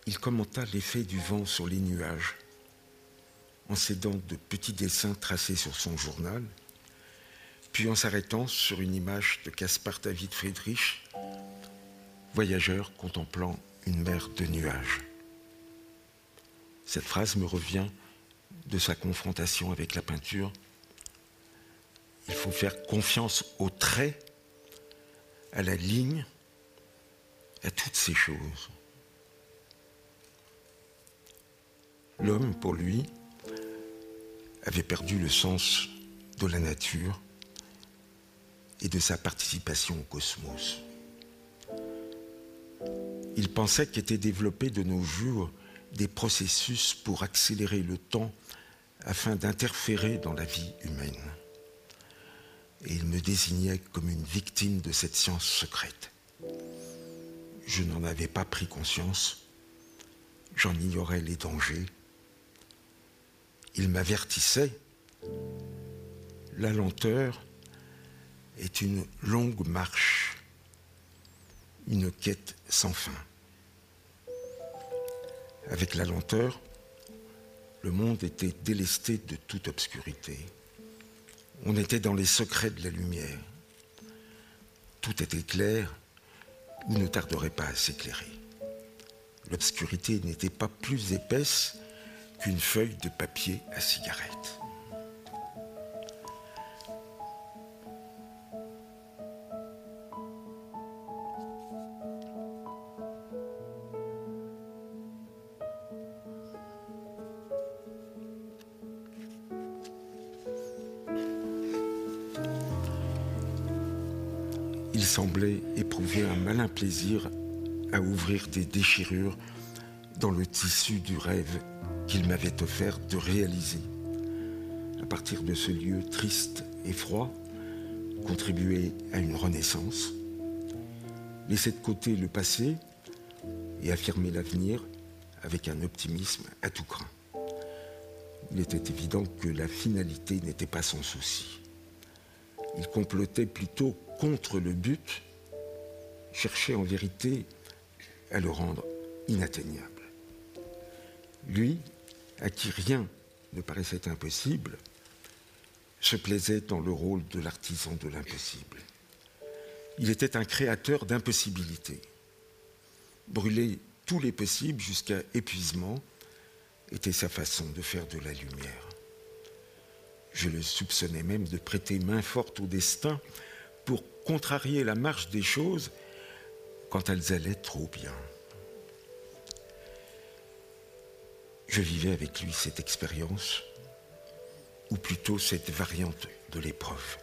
il commenta l'effet du vent sur les nuages, en s'aidant de petits dessins tracés sur son journal, puis en s'arrêtant sur une image de Caspar David Friedrich, voyageur contemplant une mer de nuages. Cette phrase me revient de sa confrontation avec la peinture il faut faire confiance au trait, à la ligne, à toutes ces choses. L'homme, pour lui, avait perdu le sens de la nature et de sa participation au cosmos. Il pensait qu'étaient développés de nos jours des processus pour accélérer le temps afin d'interférer dans la vie humaine et il me désignait comme une victime de cette science secrète. Je n'en avais pas pris conscience, j'en ignorais les dangers. Il m'avertissait, la lenteur est une longue marche, une quête sans fin. Avec la lenteur, le monde était délesté de toute obscurité. On était dans les secrets de la lumière. Tout était clair ou ne tarderait pas à s'éclairer. L'obscurité n'était pas plus épaisse qu'une feuille de papier à cigarette. Semblait éprouver un malin plaisir à ouvrir des déchirures dans le tissu du rêve qu'il m'avait offert de réaliser. À partir de ce lieu triste et froid, contribuer à une renaissance, laisser de côté le passé et affirmer l'avenir avec un optimisme à tout craint. Il était évident que la finalité n'était pas son souci. Il complotait plutôt contre le but, cherchait en vérité à le rendre inatteignable. Lui à qui rien ne paraissait impossible, se plaisait dans le rôle de l'artisan de l'impossible. Il était un créateur d'impossibilités. Brûler tous les possibles jusqu'à épuisement était sa façon de faire de la lumière. Je le soupçonnais même de prêter main forte au destin pour contrarier la marche des choses quand elles allaient trop bien. Je vivais avec lui cette expérience, ou plutôt cette variante de l'épreuve.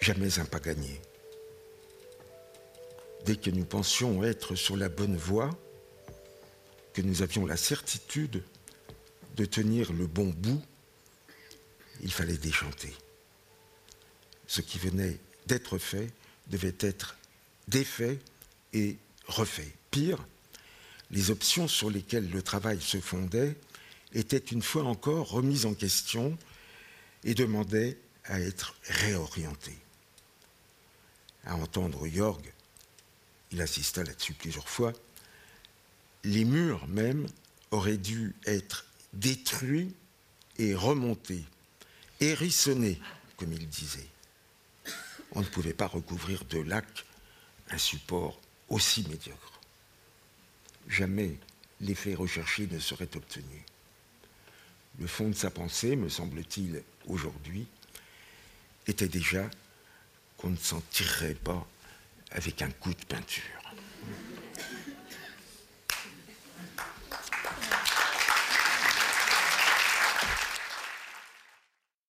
Jamais un pas gagné. Dès que nous pensions être sur la bonne voie, que nous avions la certitude de tenir le bon bout, il fallait déchanter. Ce qui venait d'être fait devait être défait et refait. Pire, les options sur lesquelles le travail se fondait étaient une fois encore remises en question et demandaient à être réorientées. À entendre Jorg, il assista là-dessus plusieurs fois, les murs même auraient dû être détruits et remontés, hérissonnés, comme il disait. On ne pouvait pas recouvrir de lac un support aussi médiocre. Jamais l'effet recherché ne serait obtenu. Le fond de sa pensée, me semble-t-il, aujourd'hui, était déjà qu'on ne s'en tirerait pas avec un coup de peinture.